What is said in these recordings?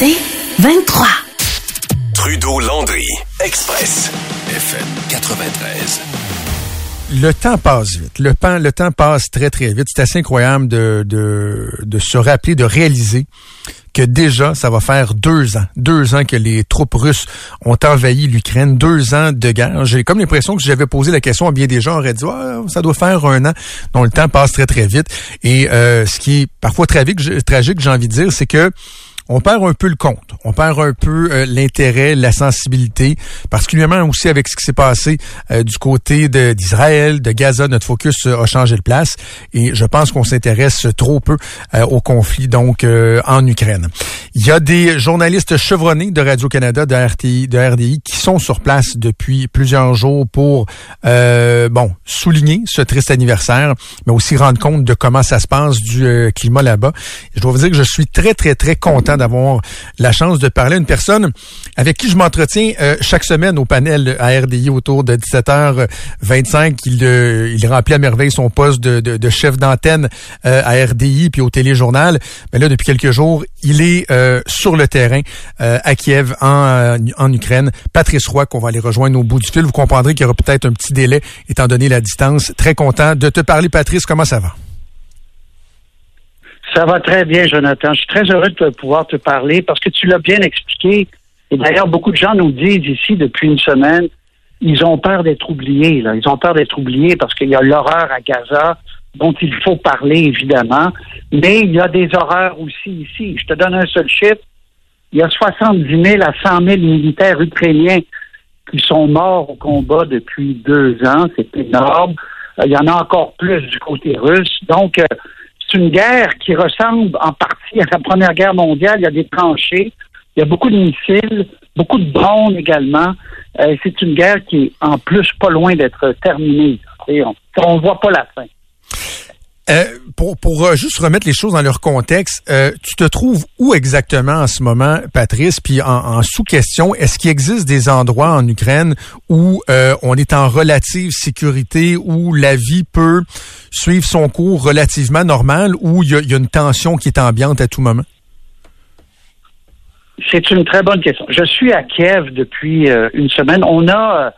C'est 23. Trudeau-Landry, Express, FM 93 le temps passe vite. Le, temps, le temps passe très, très vite. C'est assez incroyable de, de, de se rappeler, de réaliser que déjà, ça va faire deux ans. Deux ans que les troupes russes ont envahi l'Ukraine. Deux ans de guerre. J'ai comme l'impression que j'avais posé la question à bien des gens, aurait dit, ah, ça doit faire un an. Donc, le temps passe très, très vite. Et euh, ce qui est parfois tragique, tragique j'ai envie de dire, c'est que on perd un peu le compte, on perd un peu euh, l'intérêt, la sensibilité, particulièrement aussi avec ce qui s'est passé euh, du côté d'Israël, de, Gaza, notre focus euh, a changé de place et je pense qu'on s'intéresse trop peu au conflit donc en Ukraine. Il y a des journalistes chevronnés de Radio-Canada, de RTI, de RDI qui sont sur place depuis plusieurs jours pour bon souligner ce triste anniversaire, mais aussi rendre compte de comment ça se passe du climat là-bas. Je dois vous dire que je suis très très très content d'avoir la chance de parler à une personne avec qui je m'entretiens euh, chaque semaine au panel à RDI autour de 17h25. Il, euh, il remplit à merveille son poste de, chef d'antenne euh, à RDI puis au téléjournal. Mais là, depuis quelques jours, il est sur le terrain à Kiev, en, en Ukraine. Patrice Roy, qu'on va aller rejoindre au bout du fil. Vous comprendrez qu'il y aura peut-être un petit délai étant donné la distance. Très content de te parler, Patrice. Comment ça va? Ça va très bien, Jonathan. Je suis très heureux de pouvoir te parler parce que tu l'as bien expliqué. Et d'ailleurs, beaucoup de gens nous disent ici depuis une semaine, ils ont peur d'être oubliés. Là. Ils ont peur d'être oubliés parce qu'il y a l'horreur à Gaza dont il faut parler, évidemment. Mais il y a des horreurs aussi ici. Je te donne un seul chiffre. Il y a 70 000 à 100 000 militaires ukrainiens qui sont morts au combat depuis deux ans. C'est énorme. Euh, il y en a encore plus du côté russe. Donc, euh, une guerre qui ressemble en partie à la Première Guerre mondiale. Il y a des tranchées, il y a beaucoup de missiles, beaucoup de drones également. Euh, c'est une guerre qui est en plus pas loin d'être terminée. on ne voit pas la fin. Euh, pour pour euh, juste remettre les choses dans leur contexte, euh, tu te trouves où exactement en ce moment, Patrice? Puis en, sous-question, est-ce qu'il existe des endroits en Ukraine où on est en relative sécurité, où la vie peut suivre son cours relativement normal, où il y a, une tension qui est ambiante à tout moment? C'est une très bonne question. Je suis à Kiev depuis une semaine. On a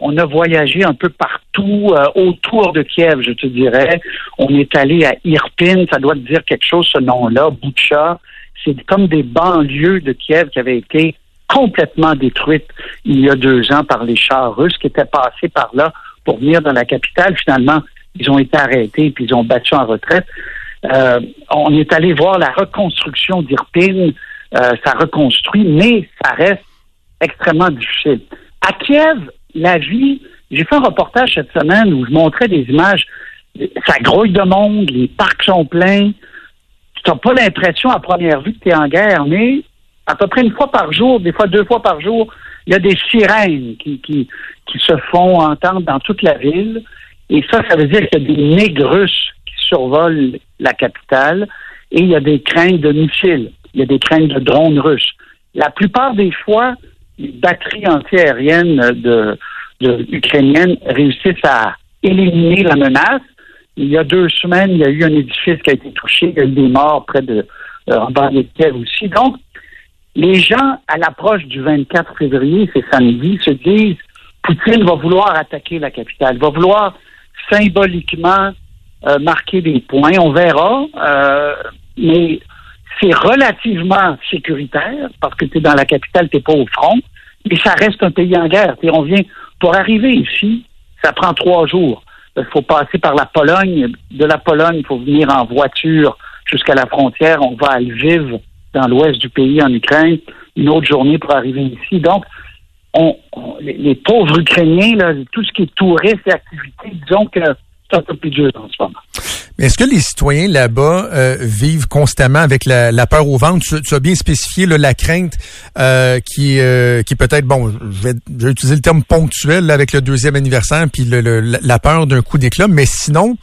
on a voyagé un peu partout euh, autour de Kiev, je te dirais. On est allé à Irpin, ça doit te dire quelque chose, ce nom-là, Boucha. C'est comme des banlieues de Kiev qui avaient été complètement détruites il y a deux ans par les chars russes qui étaient passés par là pour venir dans la capitale. Finalement, ils ont été arrêtés puis ils ont battu en retraite. Euh, on est allé voir la reconstruction d'Irpin. Euh, ça reconstruit, mais ça reste extrêmement difficile. À Kiev, la vie. J'ai fait un reportage cette semaine où je montrais des images. Ça grouille de monde, les parcs sont pleins. Tu n'as pas l'impression à première vue que tu es en guerre, mais à peu près une fois par jour, des fois deux fois par jour, il y a des sirènes qui, qui, qui se font entendre dans toute la ville. Et ça, ça veut dire qu'il y a des nègres russes qui survolent la capitale et il y a des craintes de missiles, il y a des craintes de drones russes. La plupart des fois, batteries antiaériennes de, de ukrainiennes réussissent à éliminer la menace. Il y a deux semaines, il y a eu un édifice qui a été touché, il y a eu des morts près de euh, en banlieue de Kiev aussi. Donc, les gens, à l'approche du 24 février, c'est samedi, se disent Poutine va vouloir attaquer la capitale, va vouloir symboliquement euh, marquer des points. On verra. Euh, mais c'est relativement sécuritaire parce que tu es dans la capitale, tu pas au front, mais ça reste un pays en guerre. on vient pour arriver ici, ça prend trois jours. Il faut passer par la Pologne. De la Pologne, il faut venir en voiture jusqu'à la frontière. On va à Lviv, dans l'ouest du pays, en Ukraine. Une autre journée pour arriver ici. Donc, on, les, pauvres Ukrainiens, là, tout ce qui est tourisme et activité, disons que un. Est-ce que les citoyens là-bas euh, vivent constamment avec la, peur au ventre? Tu, as bien spécifié la crainte euh, qui, euh, qui peut-être, bon, je vais, utiliser le terme ponctuel avec le deuxième anniversaire, puis le, la peur d'un coup d'éclat, mais sinon,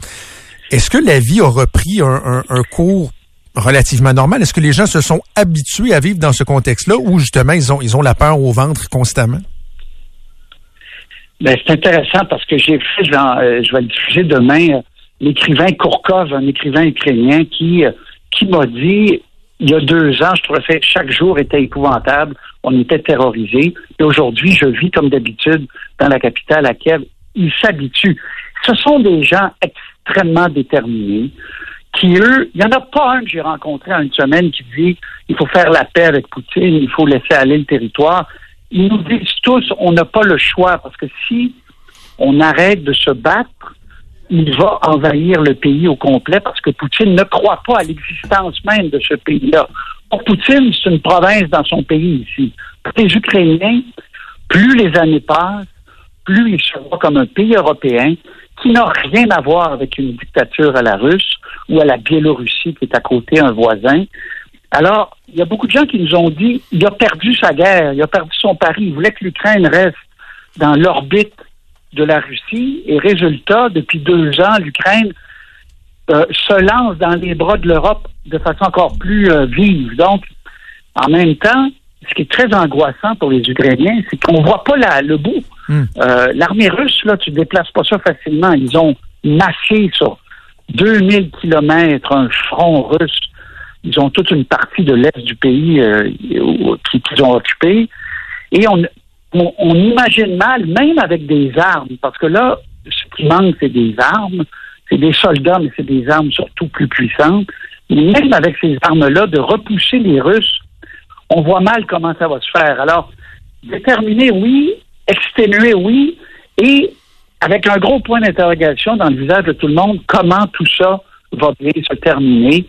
est-ce que la vie a repris un, cours relativement normal? Est-ce que les gens se sont habitués à vivre dans ce contexte-là ou justement ils ont, ils ont la peur au ventre constamment? Ben, c'est intéressant parce que j'ai fait, je vais le diffuser demain, l'écrivain Kourkov, un écrivain ukrainien, qui, euh, qui m'a dit il y a deux ans, je trouvais que chaque jour était épouvantable. On était terrorisés. Et aujourd'hui, je vis comme d'habitude dans la capitale à Kiev. Ils s'habituent. Ce sont des gens extrêmement déterminés qui, eux, il n'y en a pas un que j'ai rencontré en une semaine qui dit il faut faire la paix avec Poutine, il faut laisser aller le territoire. Ils nous disent tous on n'a pas le choix parce que si on arrête de se battre, il va envahir le pays au complet parce que Poutine ne croit pas à l'existence même de ce pays-là. Pour Poutine, c'est une province dans son pays ici. Pour les Ukrainiens, plus les années passent, plus ils se voient comme un pays européen qui n'a rien à voir avec une dictature à la russe ou à la Biélorussie qui est à côté, un voisin. Alors, il y a beaucoup de gens qui nous ont dit, il a perdu sa guerre, il a perdu son pari, il voulait que l'Ukraine reste dans l'orbite de la Russie. Et résultat, depuis deux ans, l'Ukraine euh, se lance dans les bras de l'Europe de façon encore plus euh, vive. Donc, en même temps, ce qui est très angoissant pour les Ukrainiens, c'est qu'on ne voit pas la, le bout. Hmm. Euh, l'armée russe, là, tu ne déplaces pas ça facilement. Ils ont massé sur 2000 kilomètres un front russe. Ils ont toute une partie de l'est du pays qu'ils ont occupé. Et on, on, imagine mal, même avec des armes, parce que là, ce qui manque, c'est des armes, c'est des soldats, mais c'est des armes surtout plus puissantes. Mais même avec ces armes-là, de repousser les Russes, on voit mal comment ça va se faire. Alors, déterminer, oui, exténuer, oui, et avec un gros point d'interrogation dans le visage de tout le monde, comment tout ça va bien se terminer.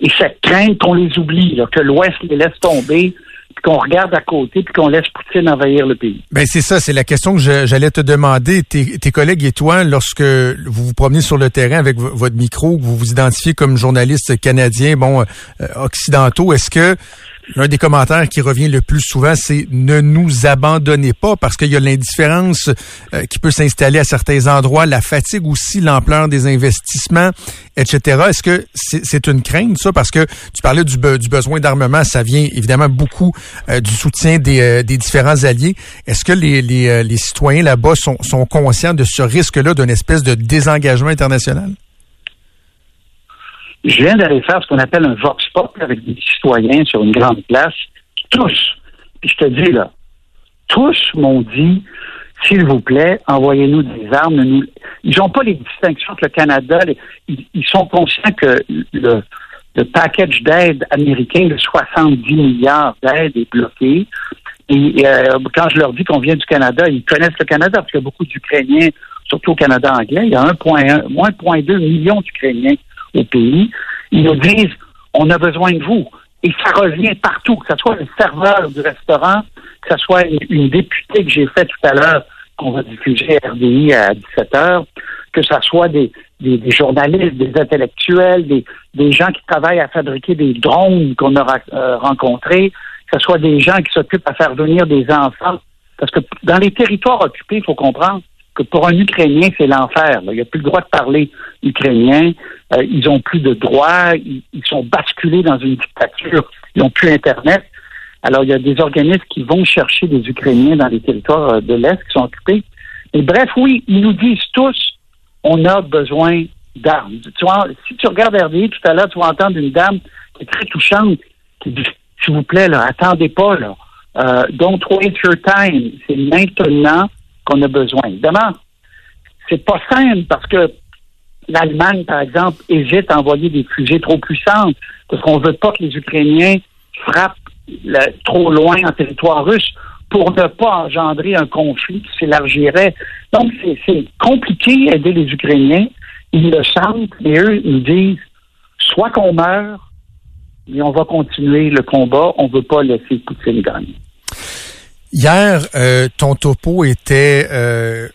Et cette crainte qu'on les oublie, que l'Ouest les laisse tomber, qu'on regarde à côté puis qu'on laisse Poutine envahir le pays. Ben c'est ça, c'est la question que j'allais te demander. Tes, collègues et toi, lorsque vous vous promenez sur le terrain avec votre micro, vous vous identifiez comme journaliste canadien, bon, euh, occidentaux, est-ce que L'un des commentaires qui revient le plus souvent, c'est ne nous abandonnez pas parce qu'il y a l'indifférence euh, qui peut s'installer à certains endroits, la fatigue aussi, l'ampleur des investissements, etc. Est-ce que c'est une crainte, ça? Parce que tu parlais du, besoin d'armement, ça vient évidemment beaucoup euh, du soutien des, euh, des, différents alliés. Est-ce que les citoyens là-bas sont, sont conscients de ce risque-là d'une espèce de désengagement international? Je viens d'aller faire ce qu'on appelle un vox pop avec des citoyens sur une grande place. Tous, puis je te dis là, tous m'ont dit, s'il vous plaît, envoyez-nous des armes. Ils n'ont pas les distinctions entre le Canada. Ils, sont conscients que le, package d'aide américain de 70 milliards d'aides est bloqué. Et euh, quand je leur dis qu'on vient du Canada, ils connaissent le Canada parce qu'il y a beaucoup d'Ukrainiens, surtout au Canada anglais. Il y a 1,1, moins 1,2 millions d'Ukrainiens au pays, ils nous disent on a besoin de vous. Et ça revient partout, que ce soit le serveur du restaurant, que ce soit une, députée que j'ai fait tout à l'heure, qu'on va diffuser à RDI à 17 heures, que ce soit des, journalistes, des intellectuels, des, gens qui travaillent à fabriquer des drones qu'on a euh, rencontrés, que ce soit des gens qui s'occupent à faire venir des enfants. Parce que dans les territoires occupés, il faut comprendre, que pour un Ukrainien, c'est l'enfer. Il n'y a plus le droit de parler ukrainien. Euh, ils n'ont plus de droits. Ils, sont basculés dans une dictature. Ils n'ont plus Internet. Alors, il y a des organismes qui vont chercher des Ukrainiens dans les territoires euh, de l'Est qui sont occupés. Et bref, oui, ils nous disent tous, on a besoin d'armes. Tu vois, si tu regardes RDI tout à l'heure, tu vas entendre une dame qui est très touchante qui dit, s'il vous plaît, là, attendez pas, là. Euh, don't waste your time. C'est maintenant qu'on a besoin. Évidemment, c'est pas simple parce que l'Allemagne, par exemple, hésite à envoyer des fusées trop puissantes parce qu'on veut pas que les Ukrainiens frappent trop loin en territoire russe pour ne pas engendrer un conflit qui s'élargirait. Donc, c'est compliqué d'aider les Ukrainiens. Ils le sentent, mais eux nous disent soit qu'on meurt, mais on va continuer le combat, on ne veut pas laisser Poutine gagner. Hier, euh, ton topo était euh,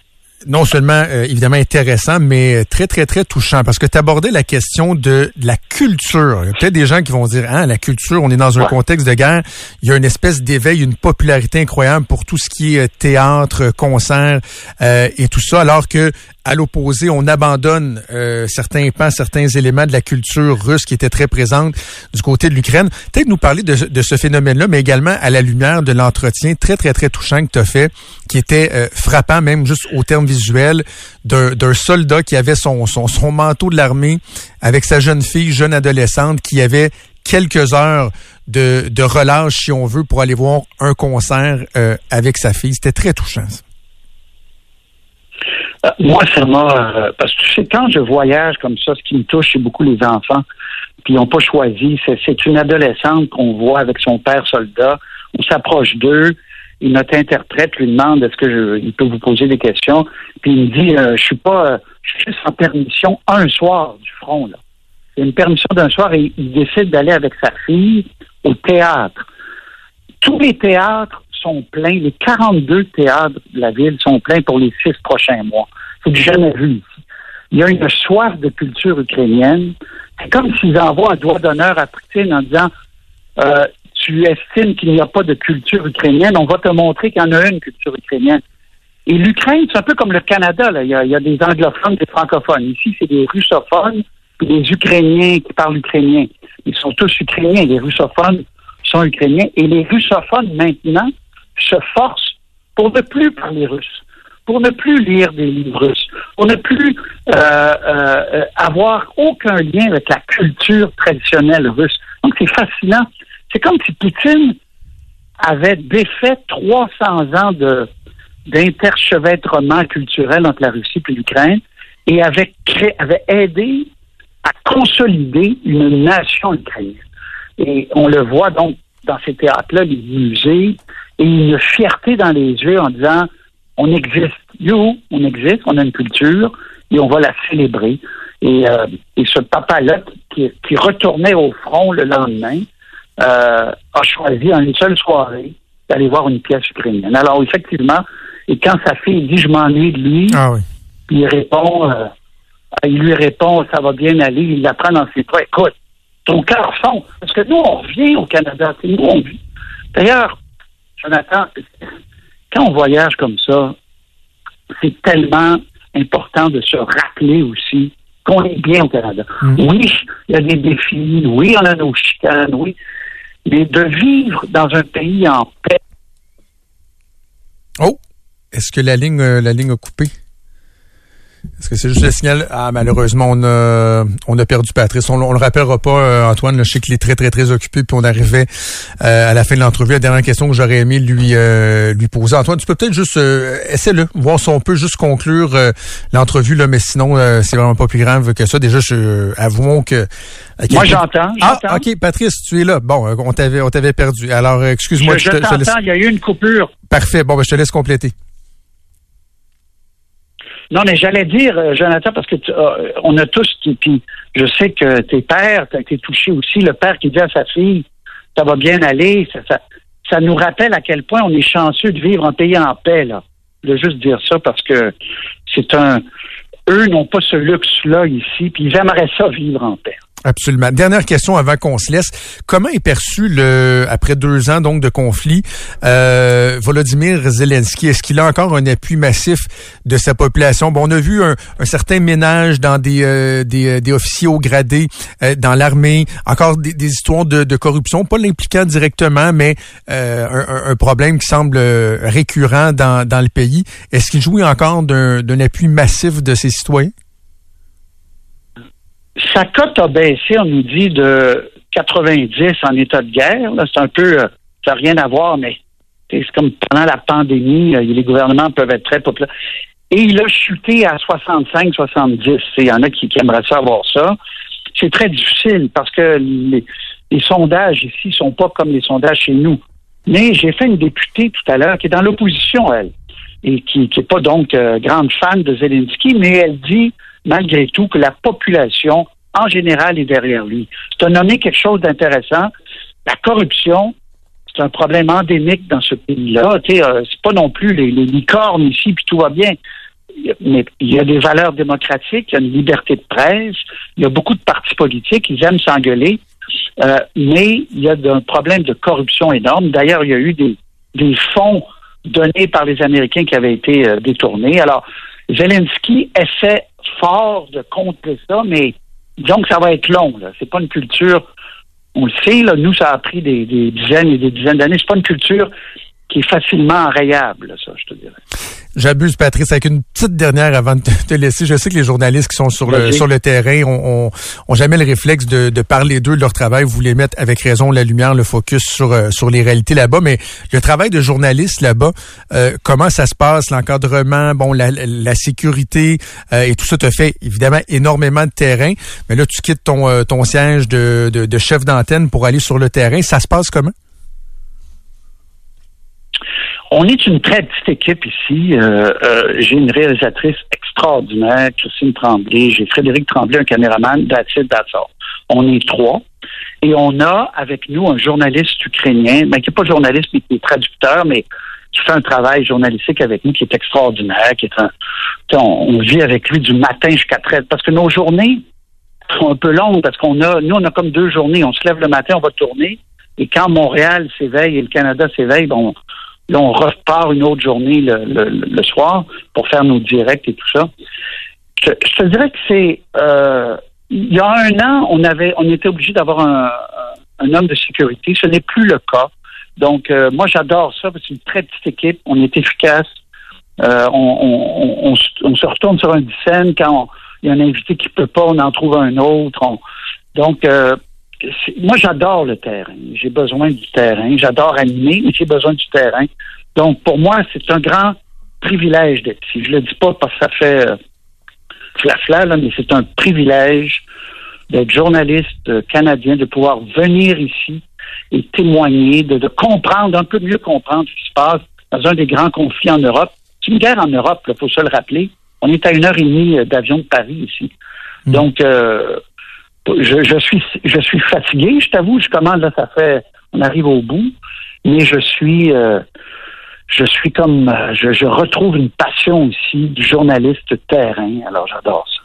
non seulement euh, évidemment intéressant, mais très, très, très touchant parce que tu abordais la question de, la culture. Il y a peut-être des gens qui vont dire, ah, la culture, on est dans un contexte de guerre. Il y a une espèce d'éveil, une popularité incroyable pour tout ce qui est théâtre, concert et tout ça, alors que à l'opposé, on abandonne euh, certains pans, certains éléments de la culture russe qui était très présente du côté de l'Ukraine. Peut-être nous parler de, ce phénomène-là, mais également à la lumière de l'entretien très, très, très touchant que tu as fait, qui était euh, frappant même juste au terme visuel d'un soldat qui avait son, son, son manteau de l'armée avec sa jeune fille, jeune adolescente, qui avait quelques heures de, de relâche, si on veut, pour aller voir un concert euh, avec sa fille. C'était très touchant. Euh, moi, ça m'a... Euh, parce que tu sais, quand je voyage comme ça, ce qui me touche, c'est beaucoup les enfants, puis ils n'ont pas choisi. C'est une adolescente qu'on voit avec son père soldat. On s'approche d'eux. Et notre interprète lui demande est-ce que je, il peut vous poser des questions? Puis il me dit euh, je suis pas, je suis juste en permission un soir du front là. A une permission d'un soir et il décide d'aller avec sa fille au théâtre. Tous les théâtres sont pleins, les 42 théâtres de la ville sont pleins pour les six prochains mois. C'est du jamais vu ici. Il y a une soif de culture ukrainienne. C'est comme s'ils envoient un doigt d'honneur à Poutine en disant euh, Tu estimes qu'il n'y a pas de culture ukrainienne, on va te montrer qu'il y en a une culture ukrainienne. Et l'Ukraine, c'est un peu comme le Canada. Là. Il, y a, des anglophones, des francophones. Ici, c'est des russophones, puis des Ukrainiens qui parlent ukrainien. Ils sont tous ukrainiens. Les russophones sont ukrainiens. Et les russophones, maintenant, se forcent pour ne plus parler russe, pour ne plus lire des livres russes, pour ne plus euh, euh, avoir aucun lien avec la culture traditionnelle russe. Donc, c'est fascinant. C'est comme si Poutine avait défait 300 ans de d'interchevêtrement culturel entre la Russie et l'Ukraine et avait, avait aidé à consolider une nation ukrainienne. Et on le voit donc dans ces théâtres-là, les musées, et une fierté dans les yeux en disant on existe. Nous, on existe, on a une culture et on va la célébrer. Et, euh, et ce papa-là qui, qui, retournait au front le lendemain euh, a choisi en une seule soirée d'aller voir une pièce ukrainienne. Alors effectivement, et quand sa fille dit je m'ennuie de lui, ah oui. il répond, euh, il lui répond ça va bien aller, il la prend dans ses bras. Écoute, ton cœur fond, parce que nous on revient au Canada, nous on vit. D'ailleurs, Jonathan, quand on voyage comme ça, c'est tellement important de se rappeler aussi qu'on est bien au Canada. Mm. Oui, il y a des défis, oui, on a nos chicanes, oui, mais de vivre dans un pays en paix. Oh, est-ce que la ligne, euh, la ligne a coupé? Est-ce que c'est juste le signal? Ah, malheureusement, on a, on a perdu Patrice. On, on le rappellera pas, euh, Antoine. je sais qu'il est très, très, très occupé. Puis on arrivait euh, à la fin de l'entrevue. La dernière question que j'aurais aimé lui euh, lui poser. Antoine, tu peux peut-être juste essayer-le, voir si on peut juste conclure l'entrevue, là, mais sinon, c'est vraiment pas plus grave que ça. Déjà, je, avouons que. Moi, j'entends. Ah, OK, Patrice, tu es là. Bon, on t'avait on t'avait perdu. Alors, excuse-moi. Je, je, te, laisse... Il y a eu une coupure. Parfait. Bon, ben, je te laisse compléter. Non, mais j'allais dire, euh, Jonathan, parce que euh, on a tous, puis je sais que tes pères, tu été touché aussi, le père qui dit à sa fille, ça va bien aller, ça, ça, nous rappelle à quel point on est chanceux de vivre en pays en paix, là. De juste dire ça parce que c'est un, eux n'ont pas ce luxe-là ici, puis ils aimeraient ça vivre en paix. Absolument. Dernière question avant qu'on se laisse. Comment est perçu le après deux ans donc de conflit euh, Volodymyr Zelensky? Est-ce qu'il a encore un appui massif de sa population? Bon, on a vu un, certain ménage dans des euh, des, des, officiers au gradé euh, dans l'armée. Encore des, histoires de, corruption, pas l'impliquant directement, mais euh, un, un, problème qui semble récurrent dans dans le pays. Est-ce qu'il jouit encore d'un appui massif de ses citoyens? Sa cote a baissé, on nous dit, de 90 en état de guerre. C'est un peu, euh, ça n'a rien à voir, mais c'est comme pendant la pandémie, euh, les gouvernements peuvent être très populaires. Et il a chuté à 65, 70. Il y en a qui, aimeraient savoir ça. C'est très difficile parce que les, sondages ici sont pas comme les sondages chez nous. Mais j'ai fait une députée tout à l'heure qui est dans l'opposition, elle, et qui n'est pas donc euh, grande fan de Zelensky, mais elle dit malgré tout, que la population, en général, est derrière lui. Tu as nommé quelque chose d'intéressant. La corruption, c'est un problème endémique dans ce pays-là. Euh, c'est pas non plus les, licornes ici, puis tout va bien. Mais il y a des valeurs démocratiques, il y a une liberté de presse, il y a beaucoup de partis politiques, ils aiment s'engueuler. Euh, mais il y a un problème de corruption énorme. D'ailleurs, il y a eu des, des fonds donnés par les Américains qui avaient été euh, détournés. Alors, Zelensky essaie fort de contrer ça, mais que ça va être long. Ce n'est pas une culture, on le sait, là, nous, ça a pris des, dizaines et des dizaines d'années. C'est pas une culture qui est facilement enrayable, ça, je te dirais. J'abuse, Patrice, avec une petite dernière avant de te laisser. Je sais que les journalistes qui sont sur le sur le terrain ont, ont, jamais le réflexe de, de parler d'eux, de leur travail. Vous les mettez avec raison la lumière, le focus sur euh, sur les réalités là-bas. Mais le travail de journaliste là-bas, euh, comment ça se passe, l'encadrement, bon, la, la sécurité euh, et tout ça te fait évidemment énormément de terrain. Mais là, tu quittes ton ton siège de, de, de chef d'antenne pour aller sur le terrain. Ça se passe comment? On est une très petite équipe ici. Euh, euh, j'ai une réalisatrice extraordinaire, Christine Tremblay. J'ai Frédéric Tremblay, un caméraman, David Dassor. On est trois. Et on a avec nous un journaliste ukrainien, ben, qui n'est pas journaliste, mais qui est traducteur, mais qui fait un travail journalistique avec nous qui est extraordinaire, qui est un, on, vit avec lui du matin jusqu'à 13, parce que nos journées sont un peu longues, parce qu'on a, nous, on a comme deux journées. On se lève le matin, on va tourner, et quand Montréal s'éveille et le Canada s'éveille, bon, Là, on repart une autre journée le, soir pour faire nos directs et tout ça. Je, te dirais que c'est euh, il y a un an, on avait on était obligé d'avoir un, homme de sécurité. Ce n'est plus le cas. Donc euh, moi j'adore ça parce que c'est une très petite équipe. On est efficace. Euh, on, se retourne sur un scène quand il y a un invité qui peut pas, on en trouve un autre. donc moi, j'adore le terrain. J'ai besoin du terrain. J'adore animer, mais j'ai besoin du terrain. Donc, pour moi, c'est un grand privilège d'être ici. Je le dis pas parce que ça fait euh, flafla, mais c'est un privilège d'être journaliste euh, canadien, de pouvoir venir ici et témoigner, de, comprendre, un peu mieux comprendre ce qui se passe dans un des grands conflits en Europe. C'est une guerre en Europe, il faut se le rappeler. On est à une heure et demie euh, d'avion de Paris ici. Hmm. Donc, euh, je, suis je suis fatigué, je t'avoue, je commence là, ça fait on arrive au bout, mais je suis euh, je suis comme euh, je, je retrouve une passion ici du journaliste terrain, alors j'adore ça.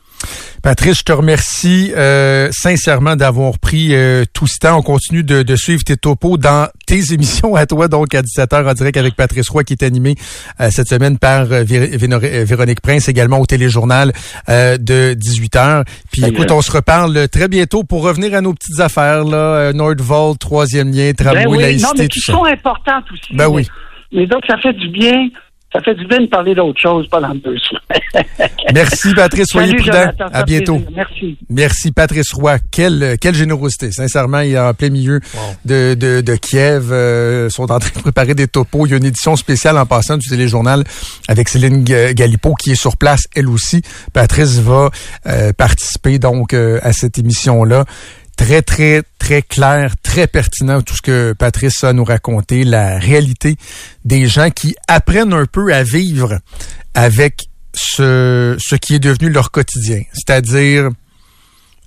Patrice, je te remercie euh, sincèrement d'avoir pris euh, tout ce temps. On continue de, suivre tes topos dans tes émissions à toi, donc à 17h en direct avec Patrice Roy, qui est animé euh, cette semaine par Véronique Prince, également au téléjournal de 18h. Puis écoute, on se reparle très bientôt pour revenir à nos petites affaires, là, Nordvolt, troisième lien, tramway, ben laïcité, non, mais qui sont importantes aussi. Ben oui. Mais donc, ça fait du bien ça fait du bien de parler d'autre chose pendant deux semaines. Merci, Patrice. Soyez prudent. À bientôt. Merci. Merci, Patrice Roy. Quelle, quelle générosité. Sincèrement, il est en plein milieu de, de, de, Kiev. Euh, sont en train de préparer des topos. Il y a une édition spéciale en passant du téléjournal avec Céline Galipo qui est sur place, elle aussi. Patrice va euh, participer donc euh, à cette émission-là très, très, très clair, très pertinent, tout ce que Patrice a nous raconté, la réalité des gens qui apprennent un peu à vivre avec ce, qui est devenu leur quotidien. C'est-à-dire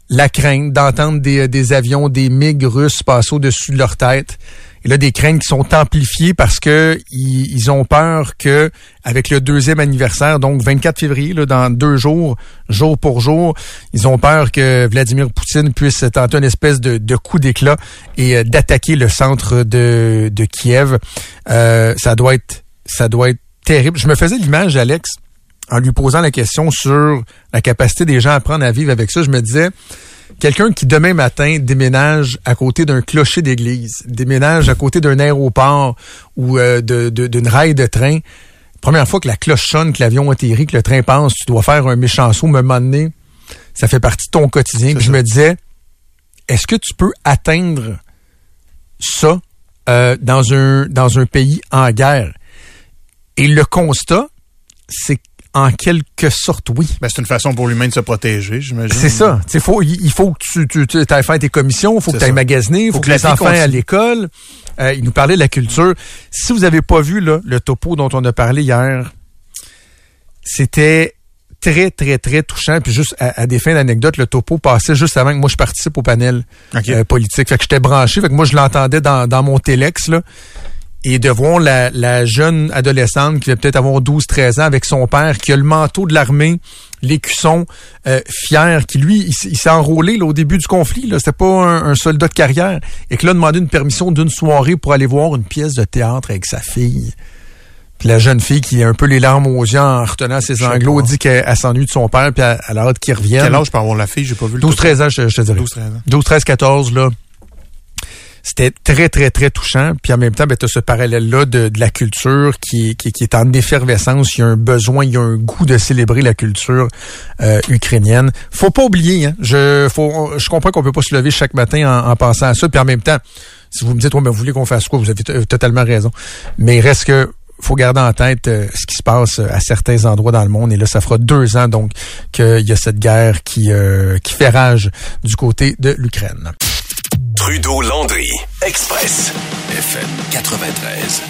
la crainte d'entendre des, des avions, des MiG russes passer au-dessus de leur tête, et là, des craintes qui sont amplifiées parce que ils, ont peur que, avec le deuxième anniversaire, donc 24 février, là, dans deux jours, jour pour jour, ils ont peur que Vladimir Poutine puisse tenter une espèce de, coup d'éclat et euh, d'attaquer le centre de, Kiev. Euh, ça doit être, ça doit être terrible. Je me faisais l'image, Alex, en lui posant la question sur la capacité des gens à apprendre à vivre avec ça. Je me disais, quelqu'un qui demain matin déménage à côté d'un clocher d'église, déménage à côté d'un aéroport ou euh, d'une rail de train, première fois que la cloche sonne, que l'avion atterrit, que le train passe, tu dois faire un méchant saut, me moment ça fait partie de ton quotidien. je me disais, est-ce que tu peux atteindre ça euh, dans un dans un pays en guerre? Et le constat, c'est en quelque sorte, oui. Ben, c'est une façon pour l'humain de se protéger, j'imagine. C'est ça. Faut, il faut que tu, tu, ailles faire tes commissions, il faut que tu ailles magasiner, il faut, que, les enfants aient à l'école. Euh, il nous parlait de la culture. Si vous n'avez pas vu là, le topo dont on a parlé hier, c'était très, très, très touchant. Puis juste à, des fins d'anecdote, le topo passait juste avant que moi je participe au panel euh, politique. Fait que j'étais branché, fait que moi je l'entendais dans, dans mon. Là et de voir la, jeune adolescente qui va peut-être avoir 12-13 ans avec son père qui a le manteau de l'armée, l'écusson, euh, fier, qui lui, il, s'est enrôlé là, au début du conflit. Là, c'était pas un, soldat de carrière. Et que là, a demandé une permission d'une soirée pour aller voir une pièce de théâtre avec sa fille. Puis la jeune fille qui a un peu les larmes aux yeux en retenant ses anglos dit qu'elle s'ennuie de son père puis elle, a hâte qu'il revienne. Quel âge peut avoir la fille? J'ai pas vu le 12-13 ans, je, te dirais. 12-13 12-13, 14, là c'était très, très, très touchant. Puis en même temps, ben, tu as ce parallèle-là de, de, la culture qui, qui, est en effervescence. Il y a un besoin, il y a un goût de célébrer la culture euh, ukrainienne. Faut pas oublier, hein, je, faut, je comprends qu'on peut pas se lever chaque matin en, en pensant à ça. Puis en même temps, si vous me dites, ouais, ben, vous voulez qu'on fasse quoi, vous avez totalement raison. Mais il reste que faut garder en tête euh, ce qui se passe euh, à certains endroits dans le monde. Et là, ça fera deux ans donc qu'il y a cette guerre qui, euh, qui fait rage du côté de l'Ukraine. Trudeau-Landry, Express, FM 93.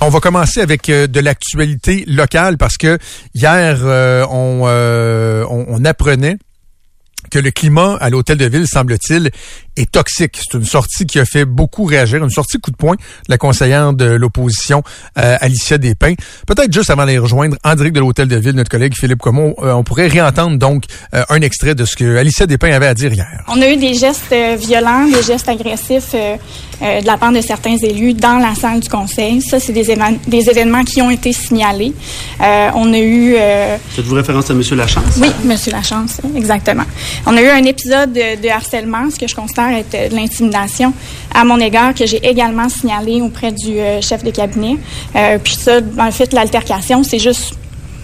On va commencer avec de l'actualité locale parce que hier, on, on, on apprenait que le climat à l'hôtel de ville, semble-t-il, est toxique. C'est une sortie qui a fait beaucoup réagir, une sortie coup de poing de la conseillère de l'opposition, euh, Alicia Despins. Peut-être juste avant d'aller rejoindre en direct de l'hôtel de ville, notre collègue Philippe Comon, euh, on pourrait réentendre donc euh, un extrait de ce que Alicia Despins avait à dire hier. On a eu des gestes violents, des gestes agressifs de la part de certains élus dans la salle du conseil. Ça, c'est des, des, événements qui ont été signalés. on a eu... Faites-vous référence à M. Lachance? Oui, M. Lachance, exactement. On a eu un épisode de, harcèlement, ce que je constate être de l'intimidation à mon égard que j'ai également signalé auprès du euh, chef de cabinet. Euh, puis ça, en fait, l'altercation, c'est juste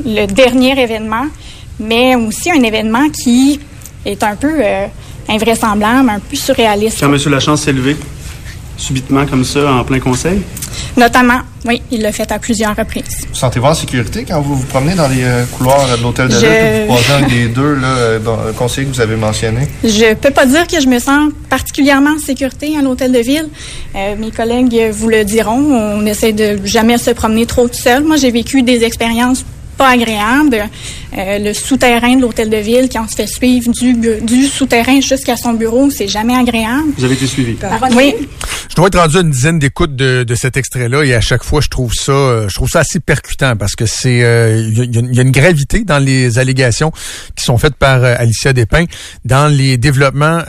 le dernier événement, mais aussi un événement qui est un peu euh, invraisemblable, un peu surréaliste. Quand M. Lachance s'est levé? Subitement comme ça en plein conseil? Notamment, oui, il l'a fait à plusieurs reprises. Vous sentez-vous en sécurité quand vous vous promenez dans les euh, couloirs de l'hôtel de ville et vous croisez un des deux là, euh, dans le conseiller que vous avez mentionné? Je peux pas dire que je me sens particulièrement en sécurité à l'hôtel de ville. Euh, mes collègues vous le diront. On essaie de jamais se promener trop tout seul. Moi, j'ai vécu des expériences pas agréable. Euh, le souterrain de l'hôtel de ville, qui en se fait suivre du, du souterrain jusqu'à son bureau, c'est jamais agréable. Vous avez été suivi. Oui. Je dois être rendu à une dizaine d'écoutes de, de, cet extrait-là et à chaque fois, je trouve ça, euh, je trouve ça assez percutant parce que c'est, il euh, y, y, a une gravité dans les allégations qui sont faites par Alicia Despins, dans les développements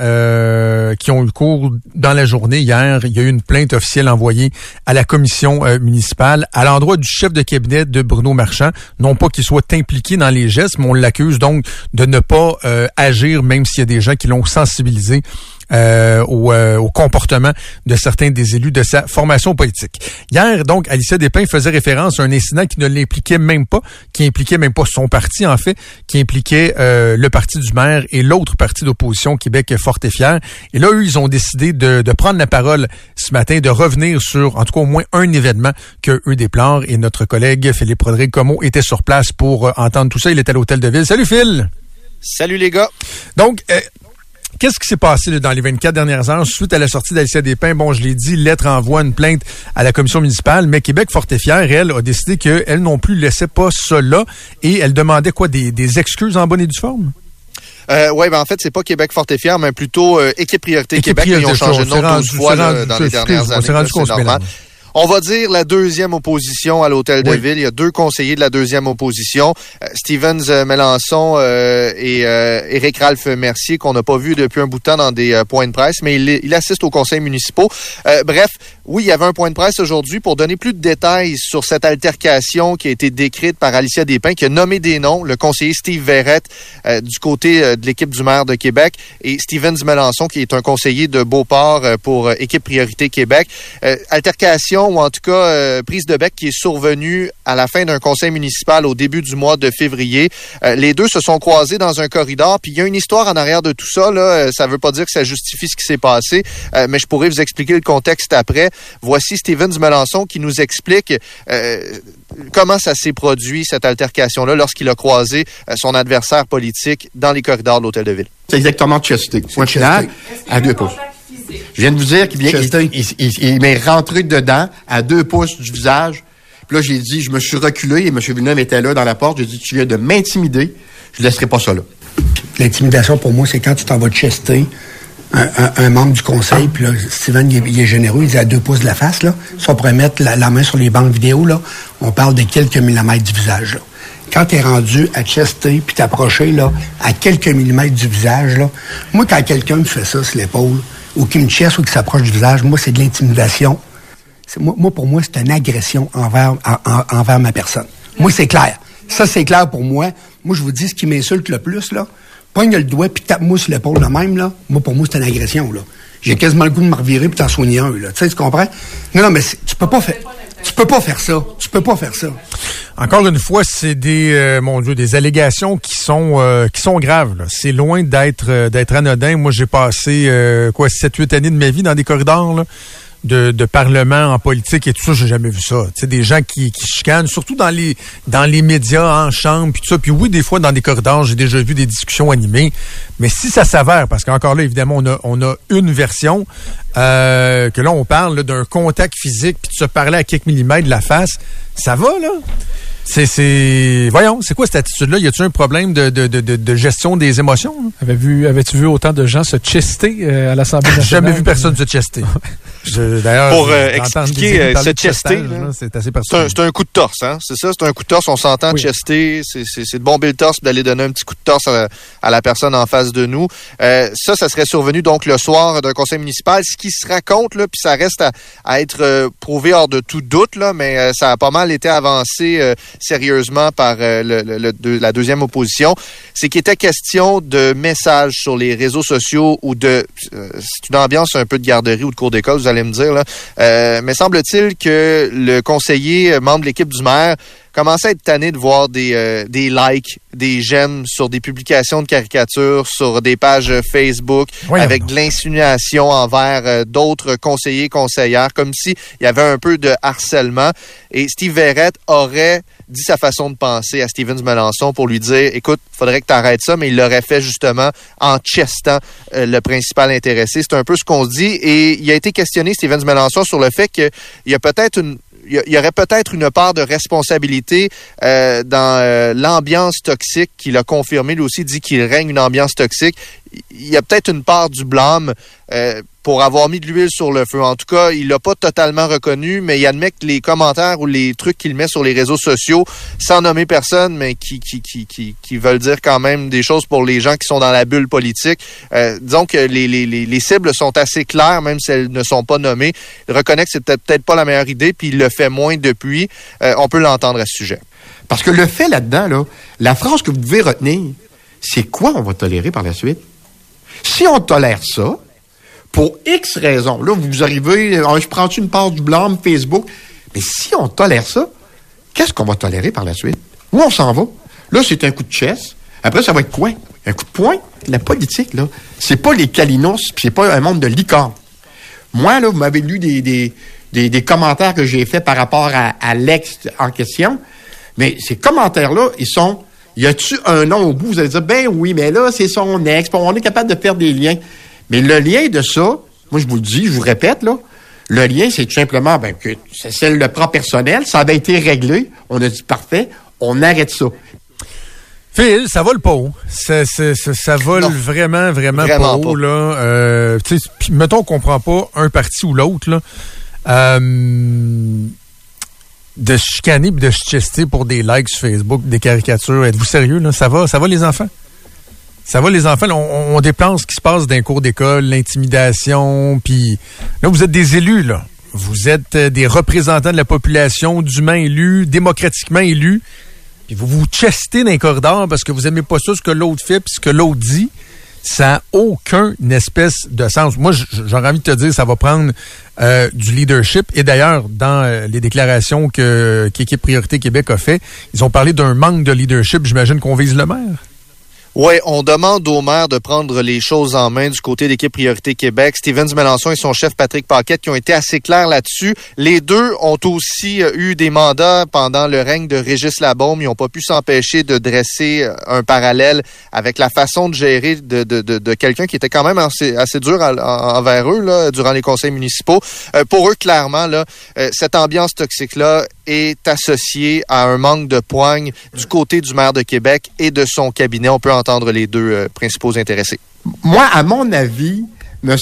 qui ont eu cours dans la journée hier. Il y a eu une plainte officielle envoyée à la commission municipale à l'endroit du chef de cabinet de Bruno Marchand, non pas qu'il soit impliqué dans les gestes, mais on l'accuse donc de ne pas euh, agir, même s'il y a des gens qui l'ont sensibilisé euh, euh, au, comportement de certains des élus de sa formation politique. Hier, donc, Alicia Despins faisait référence à un incident qui ne l'impliquait même pas, qui impliquait même pas son parti, en fait, qui impliquait euh, le parti du maire et l'autre parti d'opposition, Québec Fort et Fier. Et là, eux, ils ont décidé de, de, prendre la parole ce matin, de revenir sur, en tout cas, au moins un événement que eux déplorent. Et notre collègue Philippe Rodrigue Como était sur place pour entendre tout ça. Il était à l'hôtel de ville. Salut, Phil! Salut les gars. Donc, Qu'est-ce qui s'est passé dans les 24 dernières heures suite à la sortie d'Alicia Despins? Bon, je l'ai dit, lettre envoie une plainte à la commission municipale, mais Québec Fort et elle, a décidé qu'elle non plus laissait pas cela et elle demandait quoi? Des, excuses en bonne et due forme? Euh, oui, ben en fait, c'est pas Québec Fort et Fier, mais plutôt euh, Équipe Priorité Québec. Ils ont changé de nom 12 fois dans les dernières années. C'est normal. On va dire la deuxième opposition à l'hôtel de ville. Il y a deux conseillers de la deuxième opposition, euh, Stevens euh, Melançon euh, et Éric Ralph Mercier, qu'on n'a pas vu depuis un bout de temps dans des points de presse, mais il, il assiste aux conseils municipaux. bref, oui, il y avait un point de presse aujourd'hui pour donner plus de détails sur cette altercation qui a été décrite par Alicia Despins, qui a nommé des noms, le conseiller Steve Verrette du côté de l'équipe du maire de Québec et Stevens Melançon, qui est un conseiller de Beauport pour équipe Priorité Québec. altercation ou en tout cas euh, prise de bec qui est survenue à la fin d'un conseil municipal au début du mois de février. Euh, les deux se sont croisés dans un corridor, puis il y a une histoire en arrière de tout ça. Là. Euh, ça veut pas dire que ça justifie ce qui s'est passé, mais je pourrais vous expliquer le contexte après. Voici Stevens Melançon qui nous explique comment ça s'est produit, cette altercation-là, lorsqu'il a croisé son adversaire politique dans les corridors de l'Hôtel de Ville. C'est exactement chesté. Point final, à deux pouces. Je viens de vous dire qu'il vient, il, il, il, m'est rentré dedans à deux pouces du visage. Puis là, j'ai dit, je me suis reculé et M. Villeneuve était là dans la porte. J'ai dit, tu viens de m'intimider. Je ne laisserai pas ça là. L'intimidation, pour moi, c'est quand tu t'en vas chester un, un, membre du conseil, puis là, Steven, il est, généreux, il est à deux pouces de la face, là. Si on pourrait mettre la, main sur les banques vidéo, là, on parle de quelques millimètres du visage, là. Quand tu es rendu à chester, puis t'approcher, là, à quelques millimètres du visage, là, moi, quand quelqu'un me fait ça sur l'épaule, ou qui me chasse ou qui s'approche du visage, moi, c'est de l'intimidation. Moi, pour moi, c'est une agression envers, envers ma personne. Moi, c'est clair. Ça, c'est clair pour moi. Moi, je vous dis, ce qui m'insulte le plus, là, pogne le doigt puis tape-moi sur l'épaule de même, là. Moi, pour moi, c'est une agression, là. j'ai quasiment le goût de me revirer pour t'en soigner un, là. Tu sais, tu comprends? Non, non, mais tu peux pas faire, tu peux pas faire ça. Tu peux pas faire ça. Encore une fois, c'est des, euh, mon Dieu, des allégations qui sont, euh, qui sont graves, C'est loin d'être, euh, d'être anodin. Moi, j'ai passé, quoi, 7-8 années de ma vie dans des corridors, là de, de, parlement en politique et tout ça, j'ai jamais vu ça. Tu sais, des gens qui, qui chicanent, surtout dans les dans les médias, en chambre, puis tout ça. Puis oui, des fois, dans des corridors, j'ai déjà vu des discussions animées. Mais si ça s'avère, parce qu'encore là, évidemment, on a, on a une version, euh, que là, on parle d'un contact physique, puis de se parler à quelques millimètres de la face, ça va, là? C'est, c'est, voyons, c'est quoi cette attitude-là? Y a-t-il un problème de, de, de, de, gestion des émotions? Avais vu, avais-tu vu autant de gens se chester euh, à l'Assemblée nationale? J'ai jamais vu personne se chester. D'ailleurs, pour euh, expliquer euh, se chester, c'est assez C'est un, coup de torse, hein? C'est ça, c'est un coup de torse. On s'entend chester, c'est de bomber le torse, d'aller donner un petit coup de torse à, la personne en face de nous. Euh, ça, ça serait survenu donc le soir d'un conseil municipal. Ce qui se raconte, là, puis ça reste à, à être prouvé hors de tout doute, là, mais ça a pas mal été avancé sérieusement par euh, le, la deuxième opposition, c'est qu'il était question de messages sur les réseaux sociaux ou de... Euh, c'est une ambiance un peu de garderie ou de cours d'école, vous Euh, mais semble-t-il que le conseiller, membre de l'équipe du maire, commençait à être tanné de voir des, des likes, des j'aime sur des publications de caricatures, sur des pages Facebook, avec de l'insinuation envers d'autres conseillers, conseillères, comme s'il y avait un peu de harcèlement. Et Steve Verrett aurait dit sa façon de penser à Stevens Melançon pour lui dire écoute, faudrait que tu arrêtes ça, mais il l'aurait fait justement en chestant euh, le principal intéressé. C'est un peu ce qu'on se dit. Et il a été questionné, Stevens Melançon, sur le fait qu'il y a peut-être une il y aurait peut-être une part de responsabilité euh, dans euh, l'ambiance toxique qu'il a confirmé. Lui aussi dit qu'il règne une ambiance toxique. Il y a peut-être une part du blâme pour avoir mis de l'huile sur le feu. En tout cas, il l'a pas totalement reconnu, mais il admet que les commentaires ou les trucs qu'il met sur les réseaux sociaux, sans nommer personne, mais qui, veulent dire quand même des choses pour les gens qui sont dans la bulle politique. Euh, disons que les, les, les, cibles sont assez claires, même si elles ne sont pas nommées. Il reconnaît que c'est peut-être peut pas la meilleure idée, puis il le fait moins depuis. Euh, on peut l'entendre à ce sujet. Parce que le fait là-dedans, là, la phrase que vous devez retenir, c'est quoi on va tolérer par la suite? Si on tolère ça, pour X raisons. Là, vous arrivez, euh, je prends une part du blâme Facebook? Mais si on tolère ça, qu'est-ce qu'on va tolérer par la suite? Où on s'en va? Là, c'est un coup de chaise. Après, ça va être quoi? Un coup de poing? La politique, là, c'est pas les calinos, c'est pas un monde de licorne. Moi, là, vous m'avez lu des, des, des, commentaires que j'ai faits par rapport à, l'ex en question. Mais ces commentaires-là, ils sont. Y a-tu un nom au bout? Vous allez dire, ben oui, mais là, c'est son ex. On est capable de faire des liens. Mais le lien de ça, moi je vous le dis, je vous répète, là, le lien, c'est tout simplement ben, que c'est le plan personnel, ça avait été réglé, on a dit parfait, on arrête ça. Phil, ça vole pas haut. Ça, ça, ça, vole vraiment, vraiment, pas haut. Là. Euh, mettons qu'on prend pas un parti ou l'autre. Là. Euh, de chicaner et de chester pour des likes sur Facebook, des caricatures. Êtes-vous sérieux? Là? Ça va? Ça va les enfants? Ça va, les enfants? on, dépense ce qui se passe d'un cours d'école, l'intimidation, puis là, vous êtes des élus, là. Vous êtes euh, des représentants de la population, d'humains élus, démocratiquement élus, puis vous vous chestez dans les corridors parce que vous aimez pas ça, ce que l'autre fait, puis ce que l'autre dit. Ça n'a aucun espèce de sens. Moi, j'aurais envie de te dire, ça va prendre euh, du leadership. Et d'ailleurs, dans euh, les déclarations que qu'Équipe Priorité Québec a fait, ils ont parlé d'un manque de leadership. J'imagine qu'on vise le maire. Oui, on demande au maire de prendre les choses en main du côté d'équipe Priorité Québec. Stevens Mélenchon et son chef Patrick Paquette qui ont été assez clairs là-dessus. Les deux ont aussi euh, eu des mandats pendant le règne de Régis Labaume. Ils n'ont pas pu s'empêcher de dresser euh, un parallèle avec la façon de gérer de, de, de, quelqu'un qui était quand même assez, assez dur envers eux là, durant les conseils municipaux. Euh, pour eux, clairement, là, cette ambiance toxique-là est associée à un manque de poigne du côté du maire de Québec et de son cabinet. On peut entendre les deux euh, principaux intéressés. Moi, à mon avis, M.